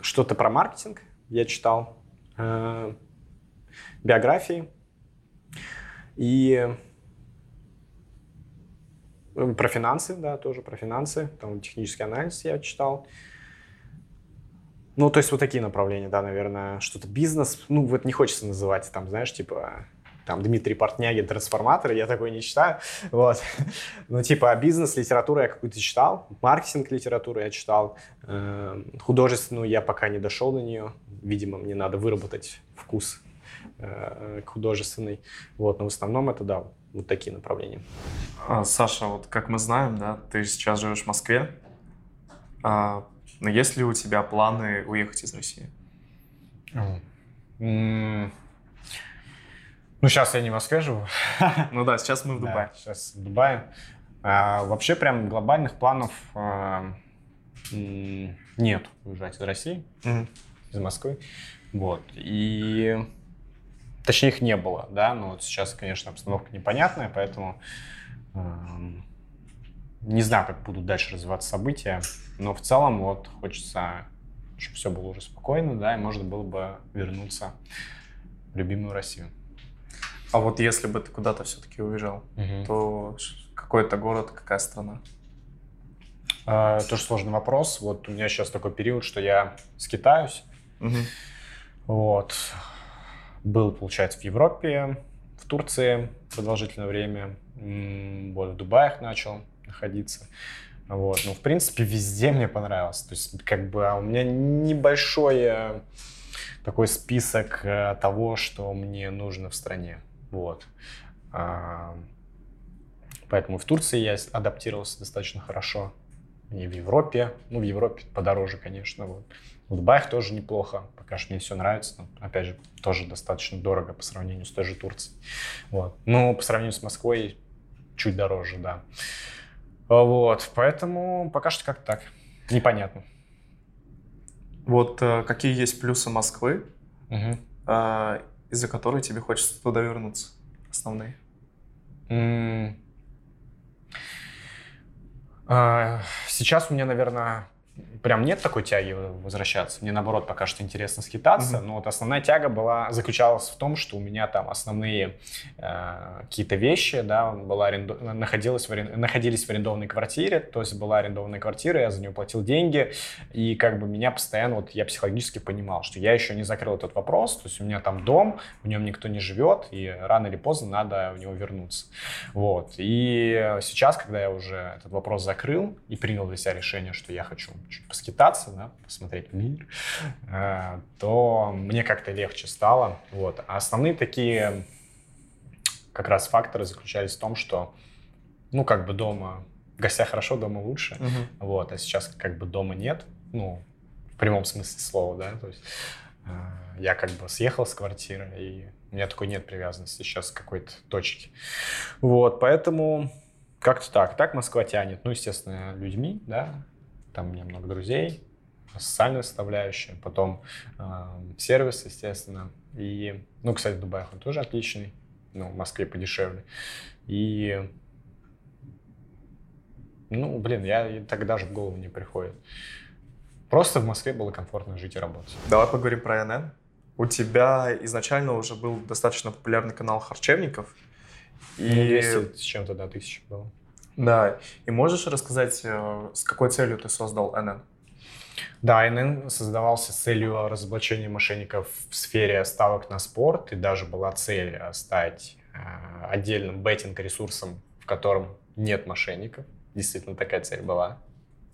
[SPEAKER 2] что-то про маркетинг я читал, э, биографии и э, про финансы, да, тоже про финансы, там технический анализ я читал. Ну, то есть вот такие направления, да, наверное, что-то бизнес, ну, вот не хочется называть, там, знаешь, типа, там, Дмитрий Портнягин, трансформатор, я такой не читаю, вот. Ну, типа, бизнес, литературу я какую-то читал, маркетинг литературу я читал, э, художественную я пока не дошел до нее, видимо, мне надо выработать вкус э, к художественной, вот, но в основном это, да, вот такие направления.
[SPEAKER 1] А, Саша, вот как мы знаем, да, ты сейчас живешь в Москве. А, но есть ли у тебя планы уехать из России?
[SPEAKER 2] М, Ну, сейчас я не живу.
[SPEAKER 1] Ну да, сейчас мы в
[SPEAKER 2] Да,
[SPEAKER 1] Дубае.
[SPEAKER 2] сейчас в Дубае. А, вообще прям глобальных планов а, нет уезжать из России,
[SPEAKER 1] Мгм.
[SPEAKER 2] из Москвы. Вот. И точнее их не было, да, но вот сейчас, конечно, обстановка непонятная, поэтому эм, не знаю, как будут дальше развиваться события, но в целом вот хочется, чтобы все было уже спокойно, да, и можно было бы вернуться в любимую Россию.
[SPEAKER 1] А вот если бы ты куда-то все-таки уезжал, то ш- какой это город, какая страна?
[SPEAKER 2] А, Тоже сложный вопрос. Вот у меня сейчас такой период, что я скитаюсь.
[SPEAKER 1] Мгм.
[SPEAKER 2] Вот. Был, получается, в Европе, в Турции продолжительное время. Вот в Дубаях начал находиться. Вот. Ну, в принципе, везде мне понравилось. То есть, как бы, а у меня небольшой такой список э, того, что мне нужно в стране. Вот. А, Поэтому в Турции я адаптировался достаточно хорошо. И в Европе. Ну, в Европе подороже, конечно. Вот. В Дубаях тоже неплохо. Пока что мне все нравится. Но, опять же, тоже достаточно дорого по сравнению с той же Турцией. Вот. Ну, по сравнению с Москвой чуть дороже, да. Вот. Поэтому пока что как-то так. Непонятно.
[SPEAKER 1] Вот э, какие есть плюсы Москвы,
[SPEAKER 2] Мгм.
[SPEAKER 1] Из-за которой тебе хочется туда вернуться? Основные.
[SPEAKER 2] А, Сейчас у меня, наверное, прям нет такой тяги возвращаться. Мне, наоборот, пока что интересно скитаться. Mm-hmm. Но вот основная тяга была, заключалась в том, что у меня там основные э, какие-то вещи, да, была аренду... находилась в арен... находились в арендованной квартире, то есть была арендованная квартира, я за нее платил деньги, и как бы меня постоянно, вот я психологически понимал, что я еще не закрыл этот вопрос, то есть у меня там дом, в нем никто не живет, и рано или поздно надо в него вернуться. Вот. И сейчас, когда я уже этот вопрос закрыл и принял для себя решение, что я хочу чуть поскитаться, да, посмотреть мир, э, то мне как-то легче стало. Вот. А основные такие как раз факторы заключались в том, что, ну, как бы дома, в гостях хорошо, дома лучше, угу. вот, а сейчас как бы дома нет, ну, в прямом смысле слова, да, то есть э, я как бы съехал с квартиры, и у меня такой нет привязанности сейчас к какой-то точке. Вот, поэтому как-то так. Так Москва тянет, ну, естественно, людьми, да, там у меня много друзей, социальная составляющая, потом э, сервис, естественно. И, ну, кстати, Дубай он тоже отличный, ну, в Москве подешевле. И, ну, блин, я тогда же в голову не приходит. Просто в Москве было комфортно жить и работать.
[SPEAKER 1] Давай поговорим про НН. У тебя изначально уже был достаточно популярный канал Харчевников.
[SPEAKER 2] И... Ну, 200 с чем-то, да, тысяч было.
[SPEAKER 1] Да, и можешь рассказать, э, с какой целью ты создал НН?
[SPEAKER 2] Да, НН создавался с целью разоблачения мошенников в сфере ставок на спорт, и даже была цель э, стать э, отдельным беттинг-ресурсом, в котором нет мошенников. Действительно, такая цель была.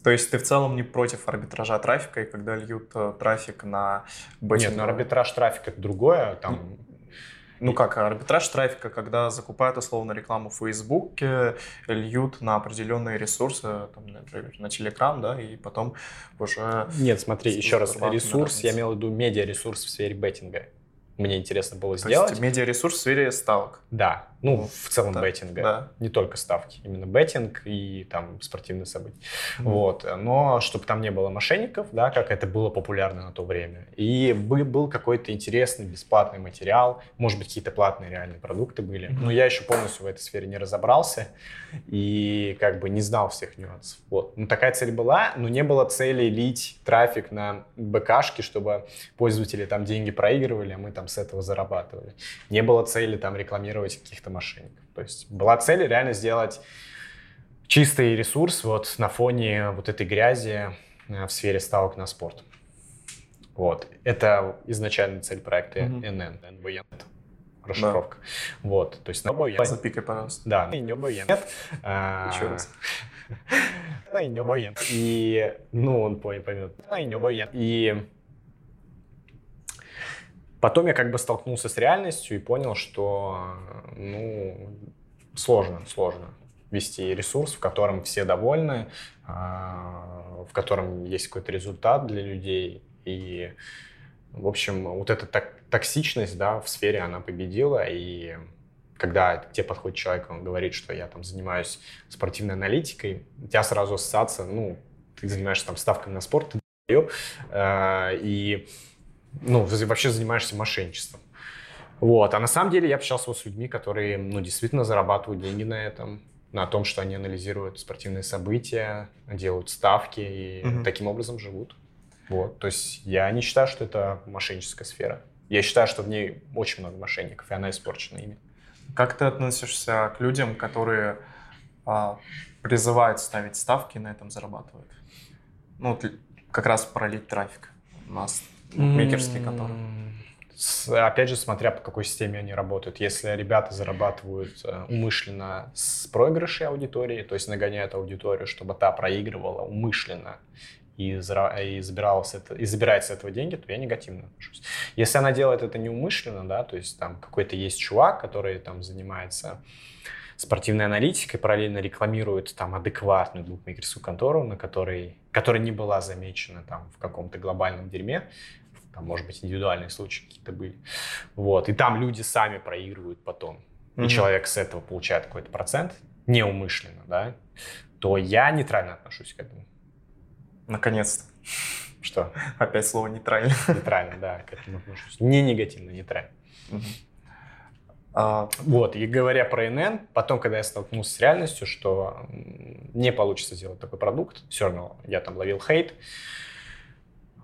[SPEAKER 1] То есть ты в целом не против арбитража трафика, и когда льют трафик на
[SPEAKER 2] беттинг? Нет, но арбитраж трафика это другое. Там
[SPEAKER 1] ну как, арбитраж трафика, когда закупают условно рекламу в Фейсбуке, льют на определенные ресурсы, там, например, на Телеграм, да, и потом уже...
[SPEAKER 2] Нет, смотри, еще раз, ресурс, я имел в виду медиаресурс в сфере беттинга. Мне интересно было То сделать.
[SPEAKER 1] Медиаресурс в сфере ставок.
[SPEAKER 2] Да, ну, в целом да, беттинга. Да. Не только ставки, именно беттинг и там спортивные события. Mm. Вот. Но чтобы там не было мошенников, да, как это было популярно на то время. И был какой-то интересный бесплатный материал, может быть, какие-то платные реальные продукты были. Mm. Но я еще полностью в этой сфере не разобрался и как бы не знал всех нюансов. Вот. Ну, такая цель была, но не было цели лить трафик на БКшки, чтобы пользователи там деньги проигрывали, а мы там с этого зарабатывали. Не было цели там рекламировать каких-то мошенников. То есть была цель реально сделать чистый ресурс вот на фоне вот этой грязи э, в сфере ставок на спорт. Вот. Это изначальная цель проекта mm-hmm. НН, НВН. Расшифровка. Да. Вот. То есть...
[SPEAKER 1] НБН. Запикай, пожалуйста.
[SPEAKER 2] Да. И НБН. Еще раз. И НБН. И, ну, он поймет. И НБН. И Потом я как бы столкнулся с реальностью и понял, что ну, сложно, сложно вести ресурс, в котором все довольны, а, в котором есть какой-то результат для людей. И, в общем, вот эта так, токсичность да, в сфере, она победила. И когда к тебе подходит человек, он говорит, что я там занимаюсь спортивной аналитикой, у тебя сразу ассоциация, ну, ты занимаешься там ставками на спорт, ты а, и ну, вообще занимаешься мошенничеством. Вот. А на самом деле я общался с людьми, которые, ну, действительно зарабатывают деньги на этом, на том, что они анализируют спортивные события, делают ставки и угу. таким образом живут. Вот. То есть я не считаю, что это мошенническая сфера. Я считаю, что в ней очень много мошенников, и она испорчена ими.
[SPEAKER 1] Как ты относишься к людям, которые а, призывают ставить ставки и на этом зарабатывают? Ну, как раз пролить трафик у нас букмекерские конторы?
[SPEAKER 2] Опять же, смотря по какой системе они работают. Если ребята зарабатывают э, умышленно с проигрышей аудитории, то есть нагоняют аудиторию, чтобы та проигрывала умышленно и, и, забиралась это, и забирает с этого деньги, то я негативно отношусь. Если она делает это неумышленно, да, то есть там какой-то есть чувак, который там занимается спортивной аналитикой, параллельно рекламирует там адекватную букмекерскую контору, на которой, которая не была замечена там в каком-то глобальном дерьме, там, может быть, индивидуальные случаи какие-то были. Вот. И там люди сами проигрывают потом. Mm-hmm. И человек с этого получает какой-то процент, неумышленно, да, то я нейтрально отношусь к этому.
[SPEAKER 1] Наконец-то.
[SPEAKER 2] Что?
[SPEAKER 1] Опять слово нейтрально.
[SPEAKER 2] Нейтрально, да, к этому отношусь. Не негативно, нейтрально. А... Вот, и говоря про НН, потом, когда я столкнулся с реальностью, что не получится сделать такой продукт, все равно я там ловил хейт,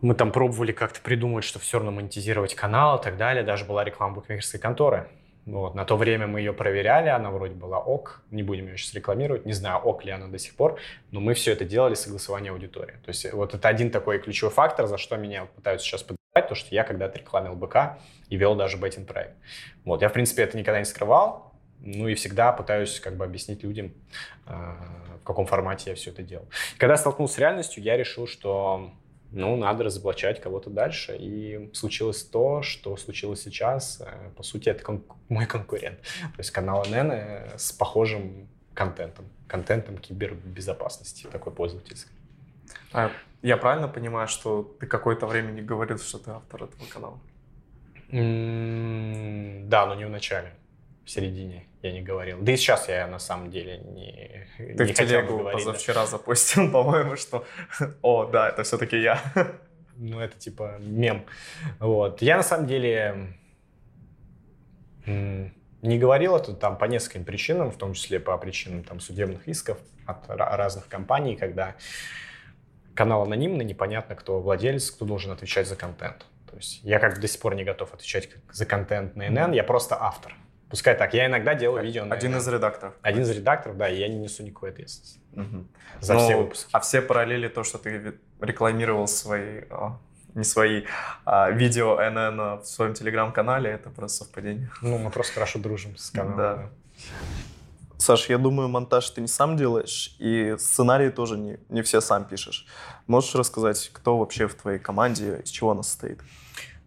[SPEAKER 2] мы там пробовали как-то придумать, что все равно монетизировать канал и так далее. Даже была реклама букмекерской конторы. Вот. На то время мы ее проверяли, она вроде была ок, не будем ее сейчас рекламировать, не знаю, ок ли она до сих пор, но мы все это делали согласование аудитории. То есть вот это один такой ключевой фактор, за что меня пытаются сейчас подбирать, то, что я когда-то рекламил БК и вел даже бетинг проект. Вот. Я, в принципе, это никогда не скрывал, ну и всегда пытаюсь как бы объяснить людям, э, в каком формате я все это делал. Когда столкнулся с реальностью, я решил, что ну, надо разоблачать кого-то дальше. И случилось то, что случилось сейчас. Э, по сути, это кон- мой конкурент. То есть канал НН э, с похожим контентом. Контентом кибербезопасности, такой пользовательский.
[SPEAKER 1] А я правильно понимаю, что ты какое-то время не говорил, что ты автор этого канала?
[SPEAKER 2] Mm, да, но не в начале в середине я не говорил. Да и сейчас я на самом деле не
[SPEAKER 1] Ты
[SPEAKER 2] не
[SPEAKER 1] в телегу позавчера да. запустил, по-моему, что «О, да, это все-таки я».
[SPEAKER 2] Ну, это типа мем. Вот. Я на самом деле не говорил это там по нескольким причинам, в том числе по причинам там судебных исков от разных компаний, когда канал анонимный, непонятно, кто владелец, кто должен отвечать за контент. То есть я как бы до сих пор не готов отвечать за контент на НН, я просто автор. Пускай так. Я иногда делаю видео.
[SPEAKER 1] На Один из редакторов.
[SPEAKER 2] Один из редакторов, да, и я не несу никакой ответственности угу. за Но, все ну, выпуски.
[SPEAKER 1] А все параллели то, что ты рекламировал свои, а, не свои, а видео НН в своем телеграм-канале, это просто совпадение.
[SPEAKER 2] Ну, мы просто хорошо дружим с каналом. Да.
[SPEAKER 1] Саш, я думаю, монтаж ты не сам делаешь, и сценарии тоже не, не все сам пишешь. Можешь рассказать, кто вообще в твоей команде, из чего она состоит?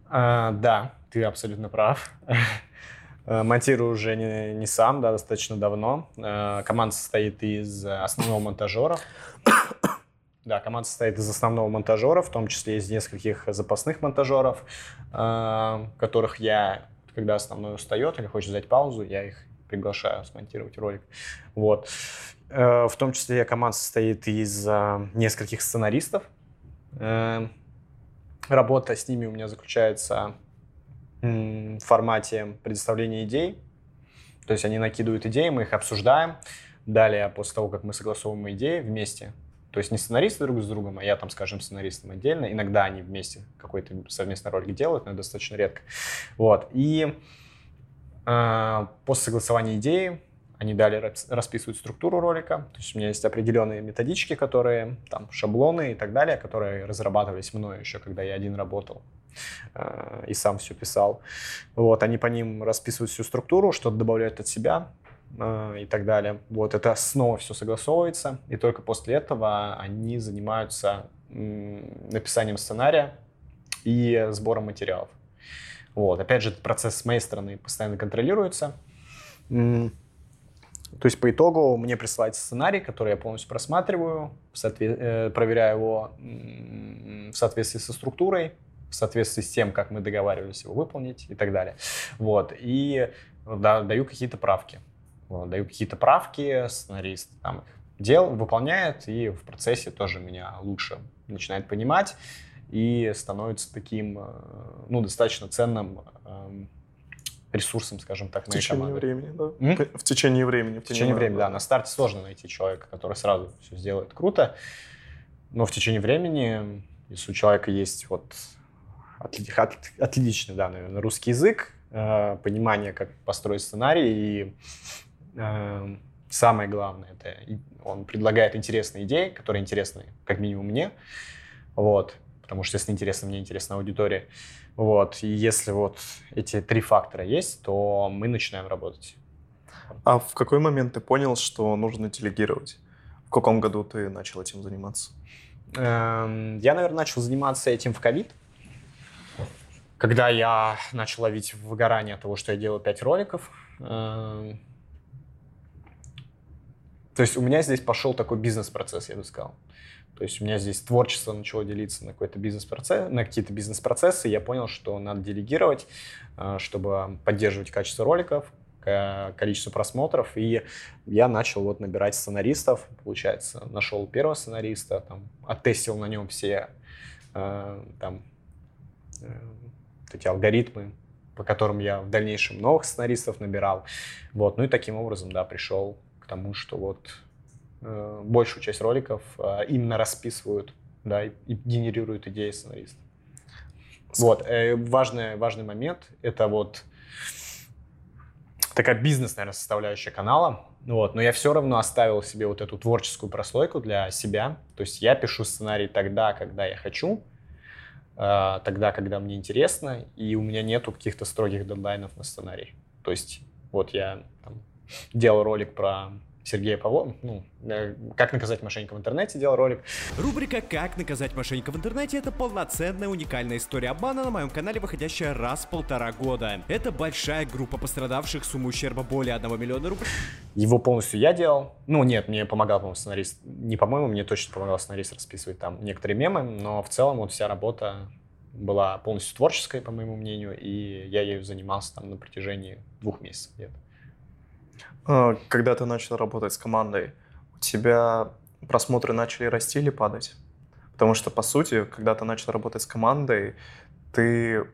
[SPEAKER 2] А, да, ты абсолютно прав. Э, монтирую уже не, не сам, да, достаточно давно. Э, команда состоит из основного монтажера. Да, команда состоит из основного монтажера, в том числе из нескольких запасных монтажеров, э, которых я, когда основной устает или хочет взять паузу, я их приглашаю смонтировать ролик. Вот. В том числе команда состоит из нескольких сценаристов. Работа с ними у меня заключается в формате предоставления идей. То есть они накидывают идеи, мы их обсуждаем. Далее, после того, как мы согласовываем идеи вместе, то есть не сценаристы друг с другом, а я там, скажем, сценаристом отдельно. Иногда они вместе какой-то совместный ролик делают, но достаточно редко. Вот. И э, после согласования идеи они далее расписывают структуру ролика. То есть у меня есть определенные методички, которые, там, шаблоны и так далее, которые разрабатывались мною еще, когда я один работал. Э, и сам все писал. Вот, они по ним расписывают всю структуру, что-то добавляют от себя э, и так далее. Вот, это снова все согласовывается, и только после этого они занимаются написанием сценария и сбором материалов. Вот, опять же, этот процесс с моей стороны постоянно контролируется. То есть по итогу мне присылается сценарий, который я полностью просматриваю, соответ... Э, проверяю его в соответствии со структурой, в соответствии с тем, как мы договаривались его выполнить и так далее. Вот. И да, даю какие-то правки. Вот, даю какие-то правки, сценарист там их дел, выполняет, и в процессе тоже меня лучше начинает понимать и становится таким, э, ну, достаточно ценным эм, ресурсом, скажем так,
[SPEAKER 1] в течение команды. времени, да? М? В течение времени.
[SPEAKER 2] В течение времени, да. На старте сложно найти человека, который сразу все сделает круто, но в течение времени, если у человека есть вот от, отличный, да, наверное, русский язык, э, понимание, как построить сценарий, и э, самое главное, это он предлагает интересные идеи, которые интересны как минимум мне, вот, потому что если интересно мне, интересна аудитория, вот, и если вот эти три фактора есть, то мы начинаем работать.
[SPEAKER 1] А в какой момент ты понял, что нужно делегировать? В каком году ты начал этим заниматься?
[SPEAKER 2] Эм, я, наверное, начал заниматься этим в ковид, когда я начал ловить выгорание от того, что я делаю 5 роликов, э, то есть у меня здесь пошел такой бизнес-процесс, я бы сказал. То есть у меня здесь творчество начало делиться на какой-то бизнес-процесс, на какие-то бизнес-процессы. Я понял, что надо делегировать, э, чтобы поддерживать качество роликов, количество просмотров. И я начал вот набирать сценаристов. Получается, нашел первого сценариста, там, оттестил на нем все э, эти алгоритмы, по которым я в дальнейшем новых сценаристов набирал. Вот. Ну и таким образом, да, пришел к тому, что вот э, большую часть роликов э, именно расписывают, да, и, и генерируют идеи сценаристов. Вот. Э, важный, важный момент — это вот такая бизнес, наверное, составляющая канала. Вот, но я все равно оставил себе вот эту творческую прослойку для себя. То есть я пишу сценарий тогда, когда я хочу, тогда, когда мне интересно, и у меня нету каких-то строгих дедлайнов на сценарий. То есть вот я там, делал ролик про Сергея Павлова, ну, э, «Как наказать мошенника в интернете» делал ролик.
[SPEAKER 4] Рубрика «Как наказать мошенника в интернете» — это полноценная уникальная история обмана на моем канале, выходящая раз в полтора года. Это большая группа пострадавших, сумма ущерба более 1 миллиона рублей.
[SPEAKER 2] Его полностью я делал. Ну, нет, мне помогал, по-моему, сценарист. Не по-моему, мне точно помогал сценарист расписывать там некоторые мемы, но в целом вот вся работа была полностью творческой, по моему мнению, и я ею занимался там на протяжении двух месяцев где-то.
[SPEAKER 1] А, когда ты начал работать с командой, у тебя просмотры начали расти или падать? Потому что, по сути, когда ты начал работать с командой, ты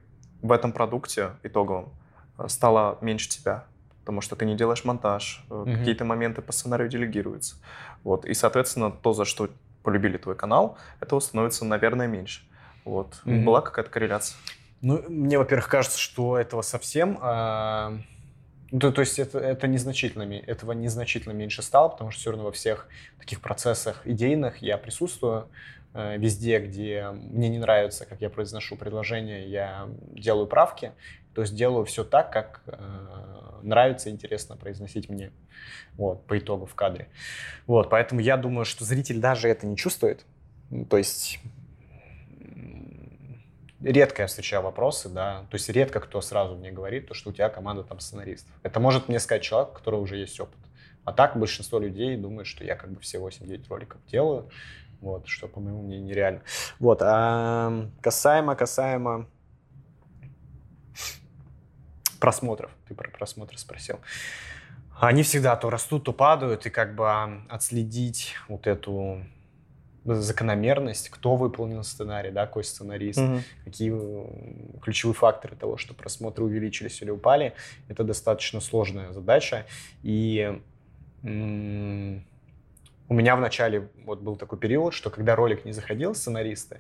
[SPEAKER 1] в этом продукте итоговом э, стало меньше тебя, потому что ты не делаешь монтаж, mm-hmm. какие-то моменты по сценарию делегируются. Вот. И, соответственно, то, за что полюбили твой канал, этого становится, наверное, меньше. Вот. Mm-hmm. Была какая-то корреляция?
[SPEAKER 2] Ну, мне, во-первых, кажется, что этого совсем... Э ну, то, есть это, это незначительно, этого незначительно меньше стало, потому что все равно во всех таких процессах идейных я присутствую. Э, везде, где мне не нравится, как я произношу предложение, я делаю правки. То есть делаю все так, как э, нравится, интересно произносить мне. Вот, по итогу в кадре. Вот, поэтому я думаю, что зритель даже это не чувствует. То есть редко я встречаю вопросы, да, то есть редко кто сразу мне говорит, то, что у тебя команда там сценаристов. Это может мне сказать человек, у которого уже есть опыт. А так большинство людей думают, что я как бы все 8-9 роликов делаю, вот, что, по моему мнению, нереально. Вот, а касаемо, касаемо просмотров, ты про просмотры спросил. Они всегда то растут, то падают, и как бы отследить вот эту закономерность, кто выполнил сценарий, да, какой сценарист, mm-hmm. какие ключевые факторы того, что просмотры увеличились или упали, это достаточно сложная задача. И у меня в начале вот был такой период, что когда ролик не заходил сценариста,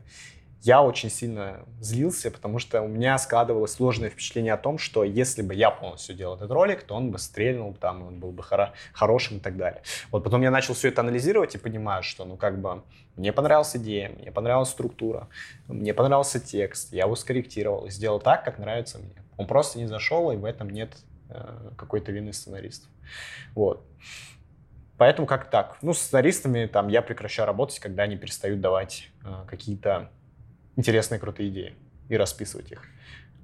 [SPEAKER 2] я очень сильно злился, потому что у меня складывалось сложное впечатление о том, что если бы я полностью делал этот ролик, то он бы стрельнул, там, он был бы хоро- хорошим и так далее. Вот потом я начал все это анализировать и понимаю, что, ну, как бы, мне понравилась идея, мне понравилась структура, мне понравился текст, я его скорректировал и сделал так, как нравится мне. Он просто не зашел, и в этом нет э, какой-то вины сценаристов. Вот. Поэтому как так. Ну, с сценаристами там я прекращаю работать, когда они перестают давать э, какие-то интересные, крутые идеи и расписывать их,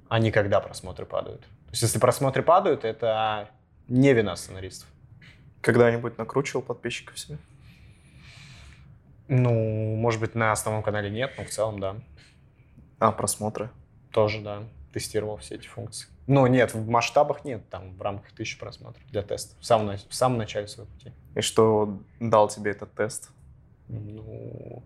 [SPEAKER 2] а не когда просмотры падают. То есть если просмотры падают, это не вина сценаристов.
[SPEAKER 1] Когда-нибудь накручивал подписчиков себе?
[SPEAKER 2] Ну, может быть, на основном канале нет, но в целом, да.
[SPEAKER 1] А просмотры?
[SPEAKER 2] Тоже, да. Тестировал все эти функции. Ну, нет, в масштабах нет, там в рамках тысячи просмотров для теста. В самом, в самом начале своего пути.
[SPEAKER 1] И что дал тебе этот тест?
[SPEAKER 2] Ну,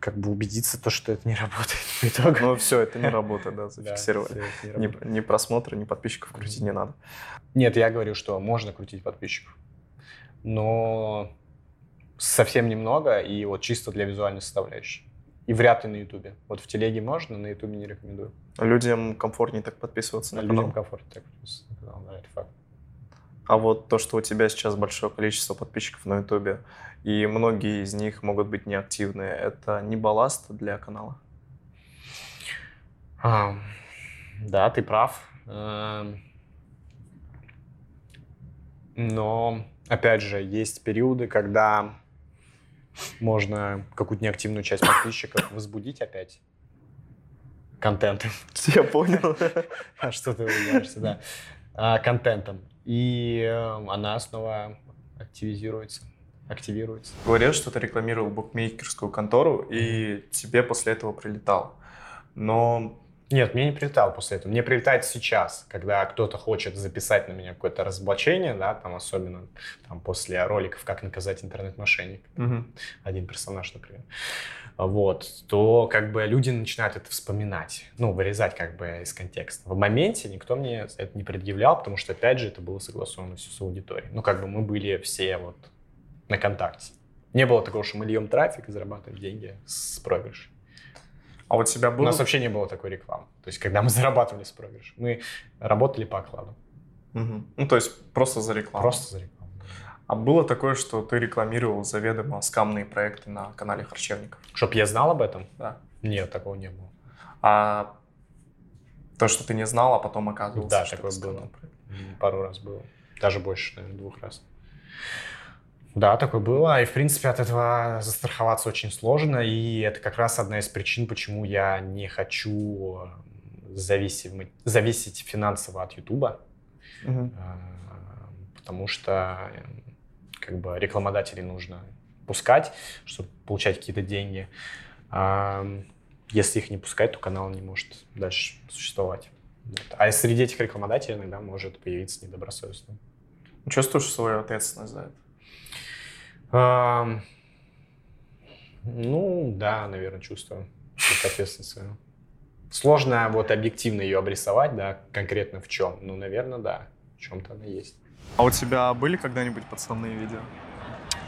[SPEAKER 2] как бы убедиться, то, что это не работает по итогу.
[SPEAKER 1] Ну все, это не работает, да, зафиксировали. Да, ни, ни просмотра, ни подписчиков крутить не надо.
[SPEAKER 2] Нет, я говорю, что можно крутить подписчиков, но совсем немного и вот чисто для визуальной составляющей. И вряд ли на Ютубе. Вот в телеге можно, на Ютубе не рекомендую.
[SPEAKER 1] Людям комфортнее так подписываться на канал?
[SPEAKER 2] Людям комфортнее так подписываться на канал, да, это факт.
[SPEAKER 1] А вот то, что у тебя сейчас большое количество подписчиков на Ютубе, и многие из них могут быть неактивные, это не балласт для канала?
[SPEAKER 2] А, да, ты прав. Эм, но, опять же, есть периоды, когда можно какую-то неактивную часть подписчиков возбудить опять контентом.
[SPEAKER 1] Я понял.
[SPEAKER 2] А что ты улыбаешься, да. А, контентом и эм, она снова активизируется активируется.
[SPEAKER 1] Говорил, что ты рекламировал букмекерскую контору, и тебе после этого прилетал. Но
[SPEAKER 2] Нет, мне не прилетало после этого. Мне прилетает сейчас, когда кто-то хочет записать на меня какое-то разоблачение, да, там особенно там, после роликов «Как наказать интернет-мошенника».
[SPEAKER 1] Мгм.
[SPEAKER 2] Один персонаж, например. Вот, то как бы люди начинают это вспоминать, ну, вырезать как бы из контекста. В моменте никто мне это не предъявлял, потому что, опять же, это было согласовано все с аудиторией. Ну, как бы мы были все вот на контакте. Не было такого, что мы льем трафик и зарабатываем деньги с проигрыша.
[SPEAKER 1] А вот тебя
[SPEAKER 2] У
[SPEAKER 1] было...
[SPEAKER 2] нас вообще не было такой рекламы. То есть, когда мы зарабатывали с проигрыша, мы работали по окладу.
[SPEAKER 1] Мгм. Ну, то есть просто за рекламу.
[SPEAKER 2] Просто за рекламу.
[SPEAKER 1] А было такое, что ты рекламировал заведомо скамные проекты на канале Харчевников?
[SPEAKER 2] Чтоб я знал об этом?
[SPEAKER 1] Да.
[SPEAKER 2] Нет, такого не было.
[SPEAKER 1] А то, что ты не знал, а потом оказывался,
[SPEAKER 2] Да, такое было.
[SPEAKER 1] проект.
[SPEAKER 2] Пару раз было. Даже больше, наверное, двух раз. Да, такое было. И, в принципе, от этого застраховаться очень сложно. И это как раз одна из причин, почему я не хочу э, зависеть, зависеть финансово от Ютуба. А, Потому что э, как бы рекламодателей нужно пускать, чтобы получать какие-то деньги. А если их не пускать, то канал не может дальше существовать. Вот. А среди этих рекламодателей иногда может появиться недобросовестный.
[SPEAKER 1] Чувствуешь свою ответственность за это?
[SPEAKER 2] Ам, Ну, да, наверное, чувствую как ответственность свою. Сложно вот объективно ее обрисовать, да, конкретно в чем. Ну, наверное, да, в чем-то она есть.
[SPEAKER 1] А у тебя были когда-нибудь подставные видео?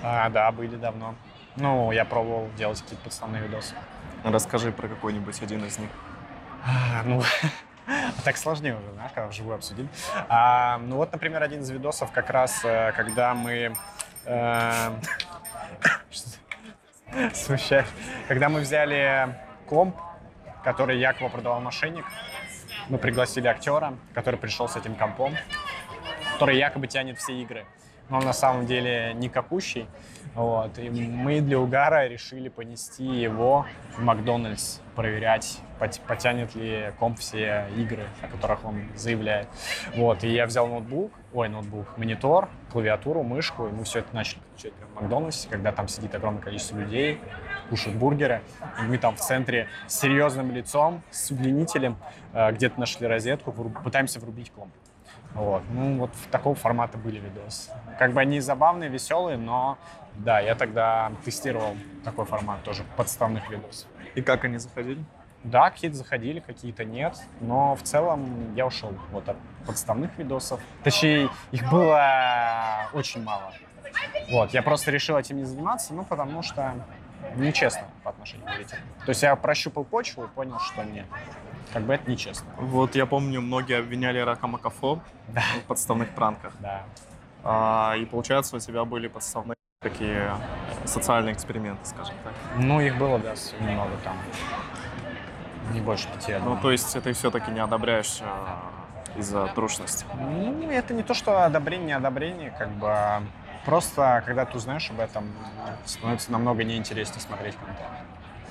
[SPEAKER 2] А, да, были давно. Ну, я пробовал делать какие-то пацанные видосы.
[SPEAKER 1] Расскажи про какой-нибудь один из них.
[SPEAKER 2] А, ну, так сложнее уже, знаешь, когда вживую обсудили. А, ну вот, например, один из видосов как раз, э, когда мы... э, что- Смущает. Когда мы взяли комп, который якобы продавал мошенник, мы пригласили актера, который пришел с этим компом, который якобы тянет все игры. Но он на самом деле никакущий. Вот. И мы для угара решили понести его в Макдональдс, проверять, пот- потянет ли комп все игры, о которых он заявляет. Вот. И я взял ноутбук, ой, ноутбук, монитор, клавиатуру, мышку, и мы все это начали включать в Макдональдсе, когда там сидит огромное количество людей, кушают бургеры. И мы там в центре с серьезным лицом, с удлинителем, э, где-то нашли розетку, пытаемся врубить комп. Вот. Ну, вот такого формата были видосы. Как бы они забавные, веселые, но да, я тогда тестировал такой формат тоже подставных видосов.
[SPEAKER 1] И как они заходили?
[SPEAKER 2] Да, какие-то заходили, какие-то нет, но в целом я ушел вот от подставных видосов. Точнее, их было очень мало. Вот, я просто решил этим не заниматься, ну, потому что нечестно по отношению к зрителям. То есть я прощупал почву и понял, что нет, как бы это нечестно.
[SPEAKER 1] Вот я помню, многие обвиняли Рака Макафо
[SPEAKER 2] Да.
[SPEAKER 1] в подставных пранках.
[SPEAKER 2] Да.
[SPEAKER 1] А, и получается, у тебя были подставные такие социальные эксперименты, скажем так.
[SPEAKER 2] Ну, их было, да, немного там. Не больше пяти,
[SPEAKER 1] Ну, то есть ты все-таки не одобряешь а, из-за трушности.
[SPEAKER 2] Ну, это не то, что одобрение, не одобрение, как бы а просто, когда ты узнаешь об этом, становится намного неинтереснее смотреть контент.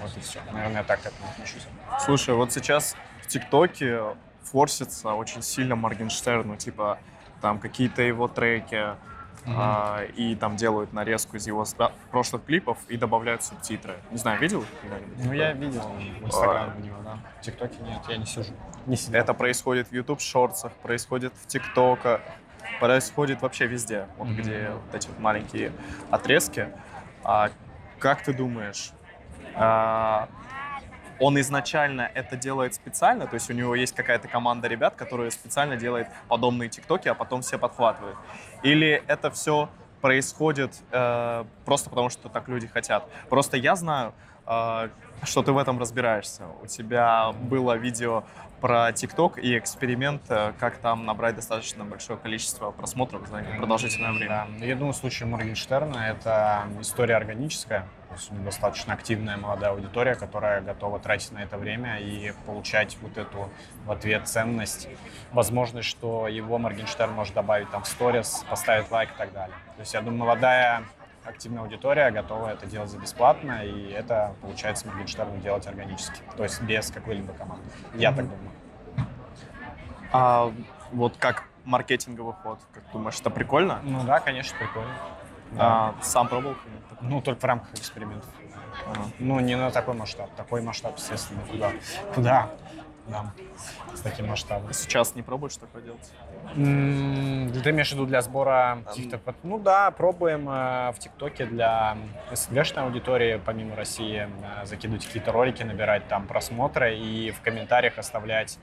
[SPEAKER 2] Вот и все. Наверное, я так к этому отношусь.
[SPEAKER 1] Слушай, вот сейчас в ТикТоке форсится очень сильно Моргенштерн, ну, типа, там какие-то его треки, а, и там делают нарезку из его прошлых клипов и добавляют субтитры. Не знаю, видел когда-нибудь?
[SPEAKER 2] Ну, я видел в Инстаграме у него, да. В ТикТоке нет, я не сижу. Не сидел.
[SPEAKER 1] Это происходит в YouTube шорцах, происходит в ТикТоке, происходит вообще везде, вот
[SPEAKER 2] Мгм.
[SPEAKER 1] где вот эти вот маленькие отрезки. А как ты думаешь, а, он изначально это делает специально, то есть у него есть какая-то команда ребят, которые специально делает подобные ТикТоки, а потом все подхватывают? Или это все происходит э, просто потому, что так люди хотят? Просто я знаю, э, что ты в этом разбираешься. У тебя было видео про ТикТок и эксперимент, э, как там набрать достаточно большое количество просмотров за продолжительное время.
[SPEAKER 2] Да. Я думаю, в случае Моргенштерна это история органическая. Достаточно активная молодая аудитория, которая готова тратить на это время и получать вот эту в ответ ценность, возможность, что его Моргенштерн может добавить там в сторис, поставить лайк и так далее. То есть я думаю, молодая активная аудитория готова это делать за бесплатно, и это получается Моргенштерну делать органически, то есть без какой-либо команды. Я так думаю.
[SPEAKER 1] А вот как маркетинговый ход, как думаешь, это прикольно?
[SPEAKER 2] Ну да, конечно, прикольно. Да.
[SPEAKER 1] А, сам пробовал? такое?
[SPEAKER 2] Ну, только в рамках экспериментов.
[SPEAKER 1] Ага.
[SPEAKER 2] Ну, не на такой масштаб. Такой масштаб, естественно, куда? Куда? да, с таким масштабом.
[SPEAKER 1] Сейчас не пробуешь такое делать?
[SPEAKER 2] М, Ты имеешь в виду для сбора каких-то... Ну да, пробуем э, в ТикТоке для СНГшной аудитории, помимо России, э, закидывать какие-то ролики, набирать там просмотры и в комментариях оставлять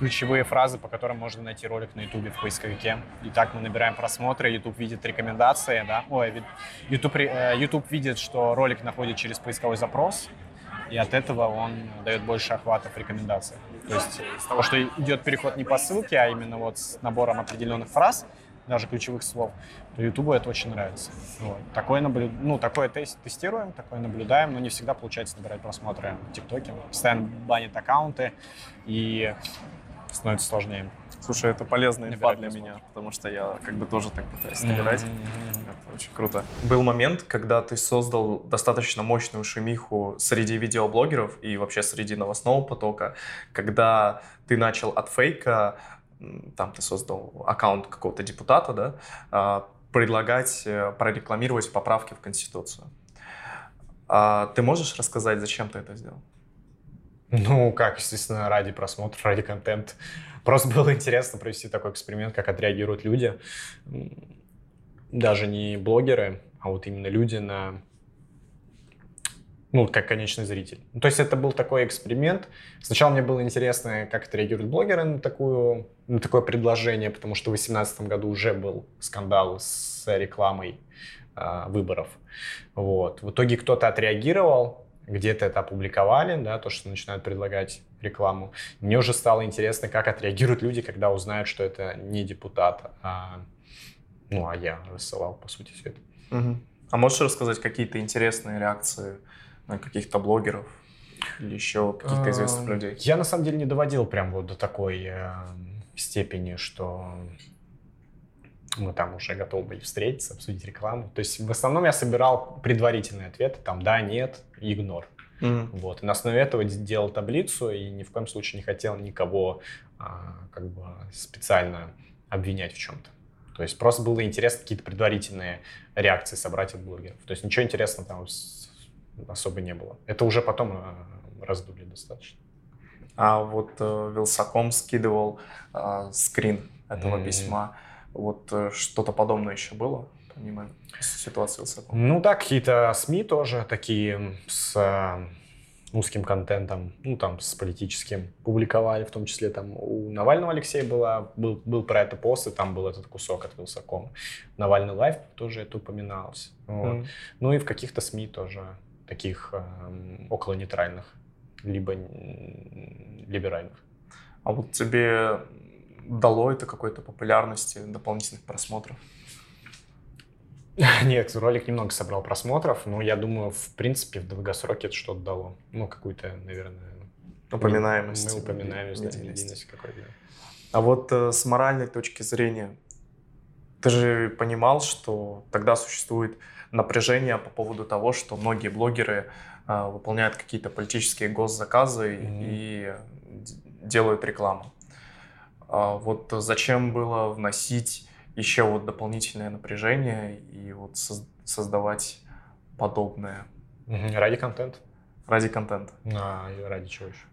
[SPEAKER 2] ключевые фразы, по которым можно найти ролик на Ютубе в поисковике. И так мы набираем просмотры, YouTube видит рекомендации, да, ой, YouTube, ре- э, YouTube видит, что ролик находит через поисковой запрос, и от этого он дает больше охватов рекомендаций. То есть из того, что идет переход не по ссылке, а именно вот с набором определенных фраз, даже ключевых слов, то Ютубу это очень нравится. Вот. Такое, наблю... ну, такое тест... тестируем, такое наблюдаем, но не всегда получается набирать просмотры в ТикТоке. Постоянно банят аккаунты, и становится сложнее.
[SPEAKER 1] Слушай, это полезная инфа для меня, потому что я как бы тоже так пытаюсь набирать. Это очень круто. Был момент, когда ты создал достаточно мощную шумиху среди видеоблогеров и вообще среди новостного потока, когда ты начал от фейка, там ты создал аккаунт какого-то депутата, да, а, предлагать э, прорекламировать поправки в Конституцию. А Ты можешь рассказать, зачем ты это сделал?
[SPEAKER 2] Ну, как, естественно, ради просмотра, ради контента. Просто было интересно провести такой эксперимент, как отреагируют люди. Даже не блогеры, а вот именно люди на... Ну, как конечный зритель. То есть это был такой эксперимент. Сначала мне было интересно, как отреагируют блогеры на, такую, на такое предложение, потому что в 2018 году уже был скандал с рекламой а, выборов. Вот. В итоге кто-то отреагировал, где-то это опубликовали, да, то, что начинают предлагать рекламу. Мне уже стало интересно, как отреагируют люди, когда узнают, что это не депутат, а, ну, а я рассылал, по сути, все это.
[SPEAKER 1] Мгм. А можешь рассказать какие-то интересные реакции на каких-то блогеров или еще каких-то известных
[SPEAKER 2] А,
[SPEAKER 1] людей?
[SPEAKER 2] Я, на самом деле, не доводил прям вот до такой э, степени, что мы там уже готовы были встретиться, обсудить рекламу. То есть, в основном я собирал предварительные ответы, там, да, нет, игнор.
[SPEAKER 1] Мгм.
[SPEAKER 2] Вот. И на основе этого делал таблицу и ни в коем случае не хотел никого а, как бы специально обвинять в чем-то. То есть просто было интересно какие-то предварительные реакции собрать от блогеров. То есть ничего интересного там особо не было. Это уже потом а, раздули достаточно.
[SPEAKER 1] А вот э, Вилсаком скидывал э, скрин этого
[SPEAKER 2] Мгм.
[SPEAKER 1] письма. Вот э, что-то подобное еще было, помимо ситуации Вилсаком?
[SPEAKER 2] Ну да, какие-то СМИ тоже такие с а, узким контентом, ну там с политическим публиковали, в том числе там у Навального Алексея была, был, был про это пост, и там был этот кусок от Вилсакома. Навальный лайф тоже это упоминалось. Вот.
[SPEAKER 1] Мгм.
[SPEAKER 2] Ну и в каких-то СМИ тоже, таких эм, около нейтральных, либо либеральных.
[SPEAKER 1] А вот тебе дало это какой-то популярности, дополнительных просмотров?
[SPEAKER 2] Нет, ролик немного собрал просмотров, но я думаю, в принципе, в долгосроке это что-то дало. Ну, какую-то, наверное...
[SPEAKER 1] Упоминаемость.
[SPEAKER 2] Мы упоминаемость, да,
[SPEAKER 1] медийность.
[SPEAKER 2] медийность какой-то.
[SPEAKER 1] А вот э, с моральной точки зрения, ты же понимал, что тогда существует напряжение по поводу того, что многие блогеры э, выполняют какие-то политические госзаказы
[SPEAKER 2] Мгм.
[SPEAKER 1] и д- делают рекламу. А вот зачем было вносить еще вот дополнительное напряжение и вот соз- создавать подобное
[SPEAKER 2] Ради контента.
[SPEAKER 1] ради контента?
[SPEAKER 2] А ради чего еще?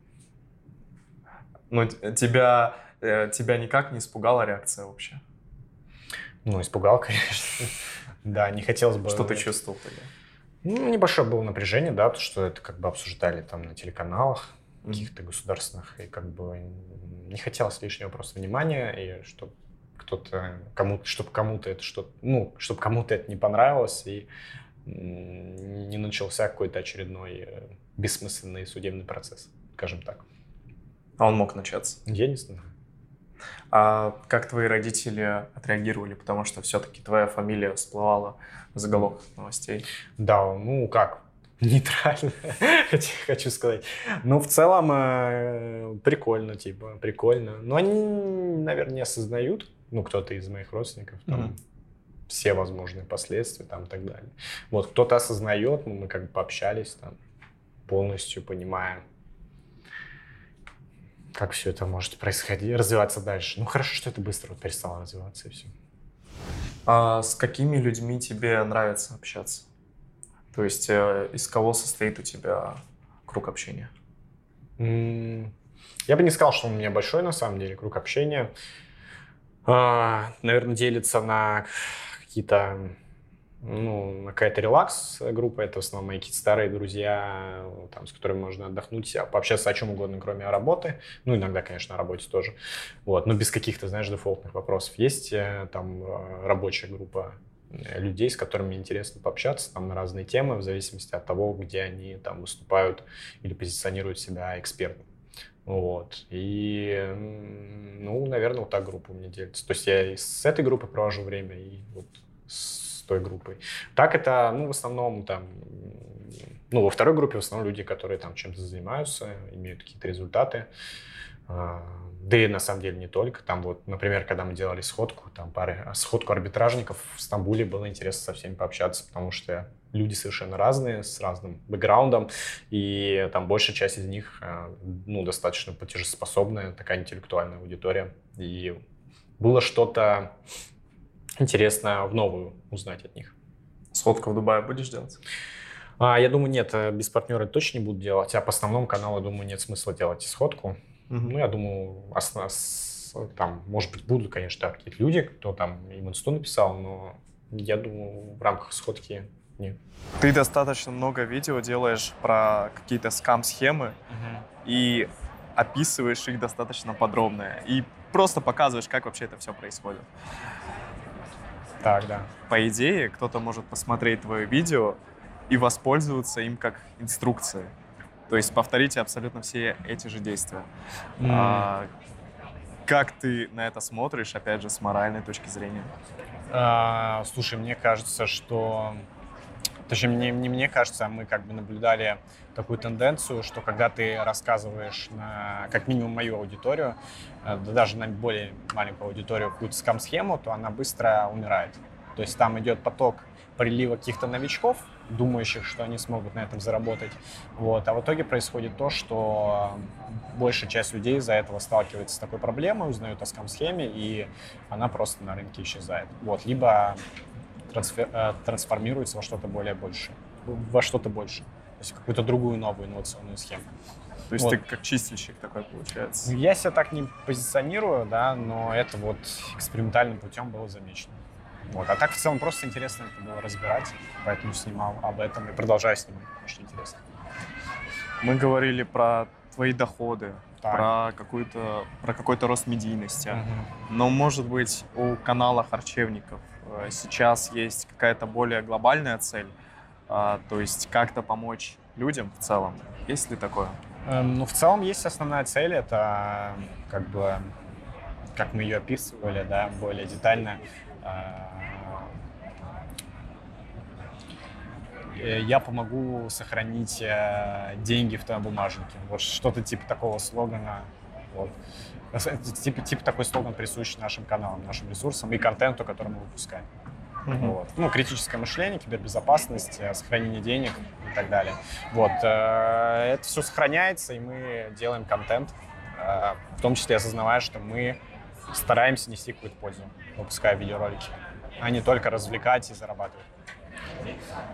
[SPEAKER 1] Ну, тебя, э, тебя никак не испугала реакция вообще?
[SPEAKER 2] Ну, испугал, конечно. Да, не хотелось бы...
[SPEAKER 1] Что ты чувствовал тогда?
[SPEAKER 2] Ну, небольшое было напряжение, да, то, что это как бы обсуждали там на телеканалах. Каких-то государственных, и как бы не хотелось лишнего просто внимания, и чтобы кто-то, кому чтобы кому-то это что ну, чтобы кому-то это не понравилось, и не начался какой-то очередной э, бессмысленный судебный процесс, скажем так.
[SPEAKER 1] А он мог начаться.
[SPEAKER 2] Я не знаю.
[SPEAKER 1] А как твои родители отреагировали? Потому что все-таки твоя фамилия всплывала в заголовках новостей.
[SPEAKER 2] Да, ну как, нейтрально, хочу, сказать. Ну, в целом, э, прикольно, типа, прикольно. Но они, наверное, не осознают, ну, кто-то из моих родственников, там,
[SPEAKER 1] Мгм.
[SPEAKER 2] все возможные последствия, там, и так далее. Вот, кто-то осознает, ну, мы как бы пообщались, там, полностью понимаем, как все это может происходить, развиваться дальше. Ну, хорошо, что это быстро вот перестало развиваться, и все.
[SPEAKER 1] А с какими людьми тебе нравится общаться? То есть э, из кого состоит у тебя круг общения?
[SPEAKER 2] Я бы не сказал, что у меня большой, на самом деле, круг общения. А, наверное, делится на какие-то ну, какая-то релакс-группа, это в основном мои какие-то старые друзья, там, с которыми можно отдохнуть, а пообщаться о чем угодно, кроме работы. Ну, иногда, конечно, о работе тоже. Вот, но без каких-то, знаешь, дефолтных вопросов. Есть э, там э, рабочая группа людей, с которыми интересно пообщаться там на разные темы, в зависимости от того, где они там выступают или позиционируют себя экспертом. Вот. И, ну, наверное, вот так группа у меня делится. То есть я и с этой группой провожу время, и вот с той группой. Так это, ну, в основном там, ну, во второй группе в основном люди, которые там чем-то занимаются, имеют какие-то результаты. Да и на самом деле не только. Там вот, например, когда мы делали сходку, там пары, сходку арбитражников в Стамбуле, было интересно со всеми пообщаться, потому что люди совершенно разные, с разным бэкграундом, и там большая часть из них, э, ну, достаточно платежеспособная, такая интеллектуальная аудитория. И было что-то интересное в новую узнать от них.
[SPEAKER 1] Сходку в Дубае будешь делать?
[SPEAKER 2] А, я думаю, нет, э, без партнера точно не буду делать, а по основному каналу, думаю, нет смысла делать сходку. Угу. Ну, я думаю, основ... там, может быть, будут, конечно, какие-то люди, кто там им инсту написал, но я думаю, в рамках сходки нет.
[SPEAKER 1] Ты достаточно много видео делаешь про какие-то скам-схемы угу. и описываешь их достаточно подробно. И просто показываешь, как вообще это все происходит.
[SPEAKER 2] Так, да.
[SPEAKER 1] По идее, кто-то может посмотреть твое видео и воспользоваться им как инструкцией. То есть повторите абсолютно все эти же действия. Mm. А, как ты на это смотришь, опять же, с моральной точки зрения?
[SPEAKER 2] А, слушай, мне кажется, что Точнее, мне, не мне кажется, а мы как бы наблюдали такую тенденцию, что когда ты рассказываешь на, как минимум, мою аудиторию, э, да даже на более маленькую аудиторию какую-то скам-схему, то она быстро умирает. То есть там идет поток прилива каких-то новичков, думающих, что они смогут на этом заработать. Вот. А в итоге происходит то, что большая часть людей из-за этого сталкивается с такой проблемой, узнают о скам-схеме, и она просто на рынке исчезает. Вот. Либо трансфер, э, трансформируется во что-то более большее, во что-то больше. То есть какую-то другую новую инновационную схему.
[SPEAKER 1] То есть вот. ты как чистильщик такой получается?
[SPEAKER 2] Я себя так не позиционирую, да, но это вот экспериментальным путем было замечено. Вот. А так в целом просто интересно это было разбирать, поэтому снимал об этом и продолжаю снимать, потому что интересно.
[SPEAKER 1] Мы говорили про твои доходы, так. про какой-то про какой-то рост медийности. Угу. Но может быть у канала Харчевников Э, сейчас есть какая-то более глобальная цель, а, то есть как-то помочь людям в целом. Есть ли такое?
[SPEAKER 2] Эм, ну, в целом есть основная цель, это как бы, как мы ее описывали, да, более детально. Э, я помогу сохранить э, деньги в твоем бумажнике. Вот что-то типа такого слогана. Вот. Типа, типа такой слоган присущ нашим каналам, нашим ресурсам и контенту, который мы выпускаем. Mm-hmm. Вот. Ну, критическое мышление, кибербезопасность, э, сохранение денег и так далее. Вот. Э, это все сохраняется, и мы делаем контент, э, в том числе осознавая, что мы стараемся нести какую-то пользу, выпуская видеоролики, а не только развлекать и зарабатывать.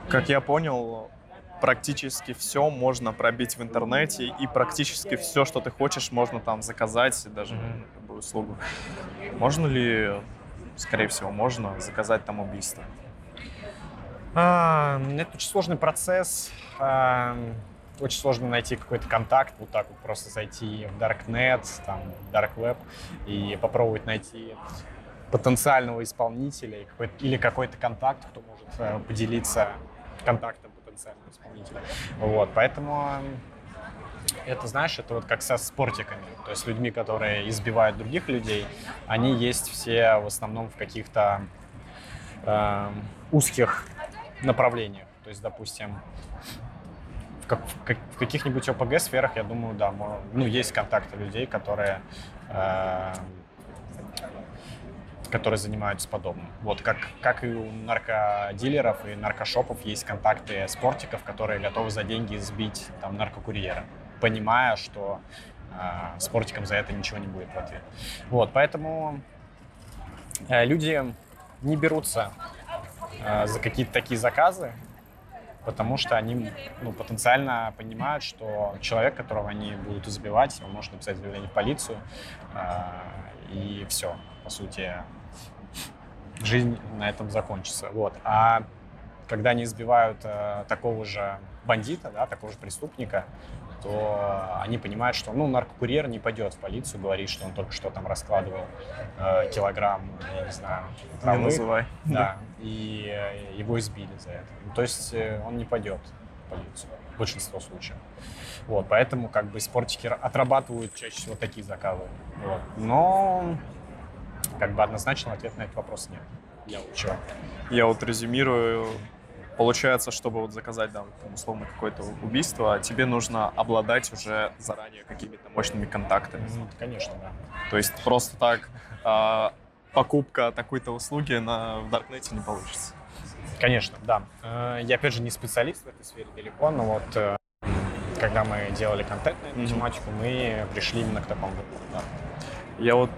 [SPEAKER 1] Как я понял, практически все можно пробить в интернете, и практически все, что ты хочешь, можно там заказать, даже mm-hmm. любую услугу. Можно ли, скорее всего, можно заказать там убийство?
[SPEAKER 2] А, это очень сложный процесс. А, очень сложно найти какой-то контакт, вот так вот просто зайти в Darknet, там, Dark Web и попробовать найти потенциального исполнителя или какой-то контакт, кто может поделиться контактом потенциального исполнителя. Вот, поэтому это, знаешь, это вот как со спортиками, то есть людьми, которые избивают других людей, они есть все в основном в каких-то э, узких направлениях. То есть, допустим, в, как, в, каких-нибудь ОПГ-сферах, я думаю, да, ну, есть контакты людей, которые э, которые занимаются подобным. Вот как, как и у наркодилеров и наркошопов есть контакты спортиков, которые готовы за деньги сбить там наркокурьера, понимая, что э, спортикам за это ничего не будет в ответ. Вот, поэтому э, люди не берутся э, за какие-то такие заказы, потому что они ну, потенциально понимают, что человек, которого они будут избивать, он может написать заявление в полицию, э, и все, по сути, жизнь на этом закончится. Вот. А когда они избивают э, такого же бандита, да, такого же преступника, то они понимают, что ну, наркокурьер не пойдет в полицию говорить, что он только что там раскладывал э, килограмм, я не знаю, травы.
[SPEAKER 1] Не называй.
[SPEAKER 2] Да, и э, его избили за это. Ну, то есть э, он не пойдет в полицию в большинство случаев. Вот, поэтому как бы спортики отрабатывают чаще всего такие заказы. Вот. Но как бы однозначного ответа на этот вопрос нет.
[SPEAKER 1] Я учу. Я вот резюмирую. Получается, чтобы вот заказать, да, там, условно, какое-то убийство, тебе нужно обладать уже заранее какими-то мощными контактами.
[SPEAKER 2] Ну, конечно, да.
[SPEAKER 1] То есть просто так э, покупка такой-то услуги на, в Даркнете не получится.
[SPEAKER 2] Конечно, да. Э, я, опять же, не специалист в этой сфере далеко, но вот э, когда мы делали контент на эту mm-hmm. тематику, мы пришли именно к такому выводу. Да.
[SPEAKER 1] Я вот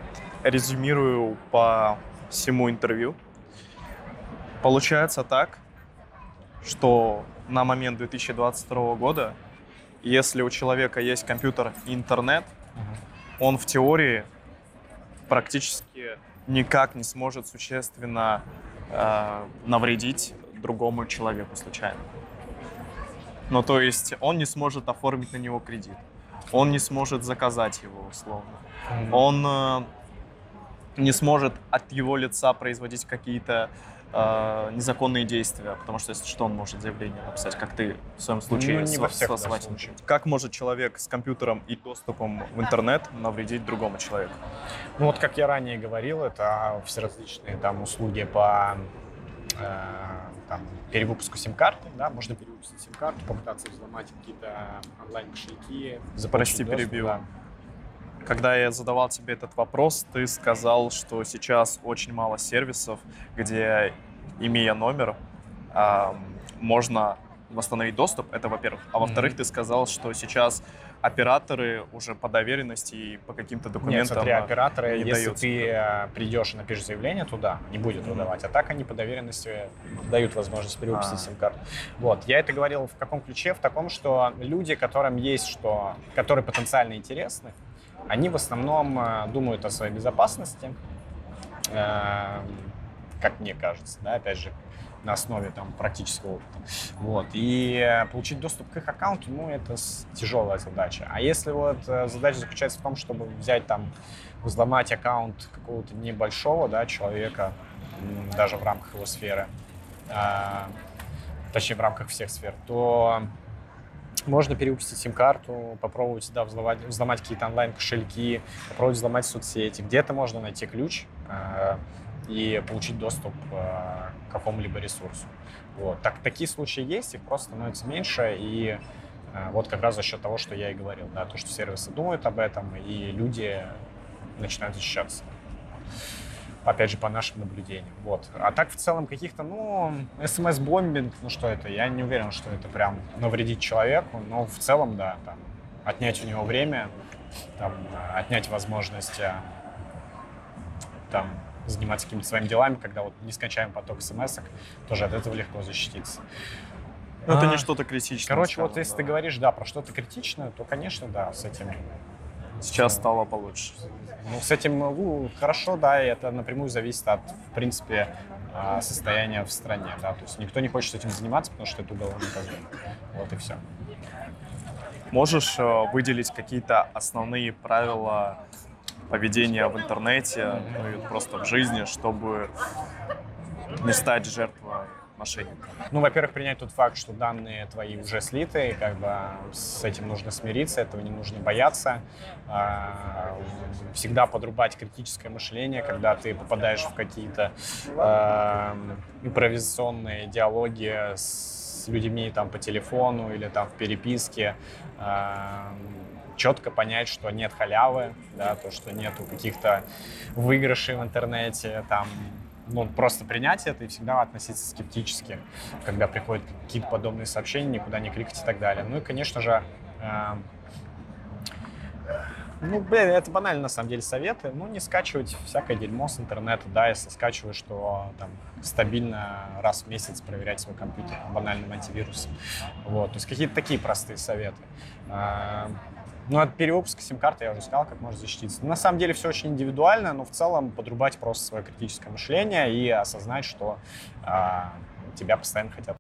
[SPEAKER 1] резюмирую по всему интервью. Получается так, что на момент 2022 года, если у человека есть компьютер и интернет, он в теории практически никак не сможет существенно э, навредить другому человеку случайно. Ну, то есть он не сможет оформить на него кредит, он не сможет заказать его условно, он э, не сможет от его лица производить какие-то э, незаконные действия, потому что если что, он может заявление написать, как ты в своем случае
[SPEAKER 2] ну, не во всех
[SPEAKER 1] Как может человек с компьютером и доступом в интернет навредить другому человеку?
[SPEAKER 2] Ну вот, как я ранее говорил, это все различные там услуги по э, там, перевыпуску сим-карты, да, можно перевыпустить сим-карту, попытаться взломать какие-то онлайн-кошельки.
[SPEAKER 1] Прости, перебил. Да. Когда я задавал тебе этот вопрос, ты сказал, что сейчас очень мало сервисов, где, имея номер, можно восстановить доступ, это во-первых. А во-вторых, mm-hmm. ты сказал, что сейчас операторы уже по доверенности и по каким-то документам Нет,
[SPEAKER 2] смотри, операторы,
[SPEAKER 1] не
[SPEAKER 2] если
[SPEAKER 1] дают.
[SPEAKER 2] ты э, придешь и напишешь заявление туда, не будет mm-hmm. выдавать. А так они по доверенности дают возможность перевыпустить а. сим-карту. Вот. Я это говорил в каком ключе? В таком, что люди, которым есть что, которые потенциально интересны, они в основном э, думают о своей безопасности, э, как мне кажется, да, опять же, на основе там практического опыта. Вот. И получить доступ к их аккаунту, ну, это тяжелая задача. А если вот э, задача заключается в том, чтобы взять там, взломать аккаунт какого-то небольшого, да, человека, даже в рамках его сферы, точнее, в рамках всех сфер, то можно перевыпустить сим-карту, попробовать да, взломать, взломать какие-то онлайн-кошельки, попробовать взломать соцсети. Где-то можно найти ключ э, и получить доступ э, к какому-либо ресурсу. Вот. Так, такие случаи есть, их просто становится меньше, и э, вот как раз за счет того, что я и говорил, да, то, что сервисы думают об этом, и люди начинают защищаться опять же, по нашим наблюдениям. Вот. А так, в целом, каких-то, ну, смс-бомбинг, ну что это, я не уверен, что это прям навредит человеку, но в целом, да, там, отнять у него время, там, отнять возможность э, там, заниматься какими-то своими делами, когда вот нескончаемый поток смс тоже от этого легко защититься.
[SPEAKER 1] Но ну, а, это не что-то критичное.
[SPEAKER 2] Короче, скажем, вот если да. ты говоришь, да, про что-то критичное, то, конечно, да, с этим
[SPEAKER 1] Сейчас стало получше.
[SPEAKER 2] Ну, с этим ну, хорошо, да, и это напрямую зависит от, в принципе, а, состояния в стране, да, то есть никто не хочет этим заниматься, потому что это уголовное наказание. Вот и все.
[SPEAKER 1] Можешь э, выделить какие-то основные правила поведения в интернете, ну и просто в жизни, чтобы не стать жертвой мошенников?
[SPEAKER 2] Ну, во-первых, принять тот факт, что данные твои уже слиты, и как бы с этим нужно смириться, этого не нужно бояться. А, всегда подрубать критическое мышление, когда ты попадаешь в какие-то а, импровизационные диалоги с людьми там по телефону или там в переписке, а, четко понять, что нет халявы, да, то, что нету каких-то выигрышей в интернете, там ну, просто принять это и всегда относиться скептически, когда приходят какие-то подобные сообщения, никуда не кликать и так далее. Ну и, конечно же, э, Ну, блин, это банально, на самом деле, советы. Ну, не скачивать всякое дерьмо с интернета, да, если скачиваешь, что там стабильно раз в месяц проверять свой компьютер банальным антивирусом. Вот, то есть какие-то такие простые советы. А, ну, от перевыпуска сим-карты я уже сказал, как можно защититься. На самом деле все очень индивидуально, но в целом подрубать просто свое критическое мышление и осознать, что а, тебя постоянно хотят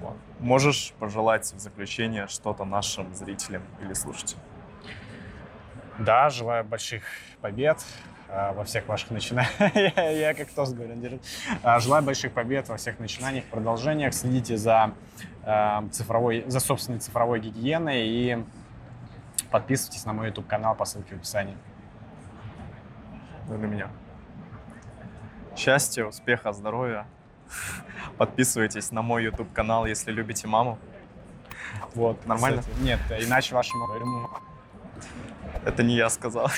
[SPEAKER 1] вот. Можешь пожелать в заключение что-то нашим зрителям или слушателям?
[SPEAKER 2] Да, желаю больших побед э, во всех ваших начинаниях. я, я как тост говорю, держит. Э, желаю больших побед во всех начинаниях, продолжениях. Следите за, э, цифровой, за собственной цифровой гигиеной и подписывайтесь на мой YouTube-канал по ссылке в описании.
[SPEAKER 1] Ну, для меня. Счастья, успеха, здоровья. Подписывайтесь на мой YouTube-канал, если любите маму.
[SPEAKER 2] Вот,
[SPEAKER 1] нормально?
[SPEAKER 2] Кстати, нет, иначе вашему
[SPEAKER 1] это не я сказал.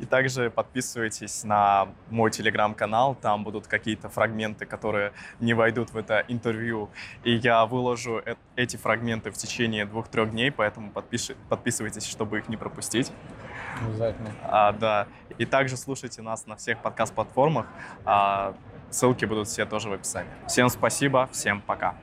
[SPEAKER 1] И также подписывайтесь на мой телеграм-канал, там будут какие-то фрагменты, которые не войдут в это интервью. И я выложу э эти фрагменты в течение двух-трех дней, поэтому подпиши подписывайтесь, чтобы их не пропустить.
[SPEAKER 2] Обязательно.
[SPEAKER 1] А, да. И также слушайте нас на всех подкаст-платформах. А, ссылки будут все тоже в описании. Всем спасибо, всем пока.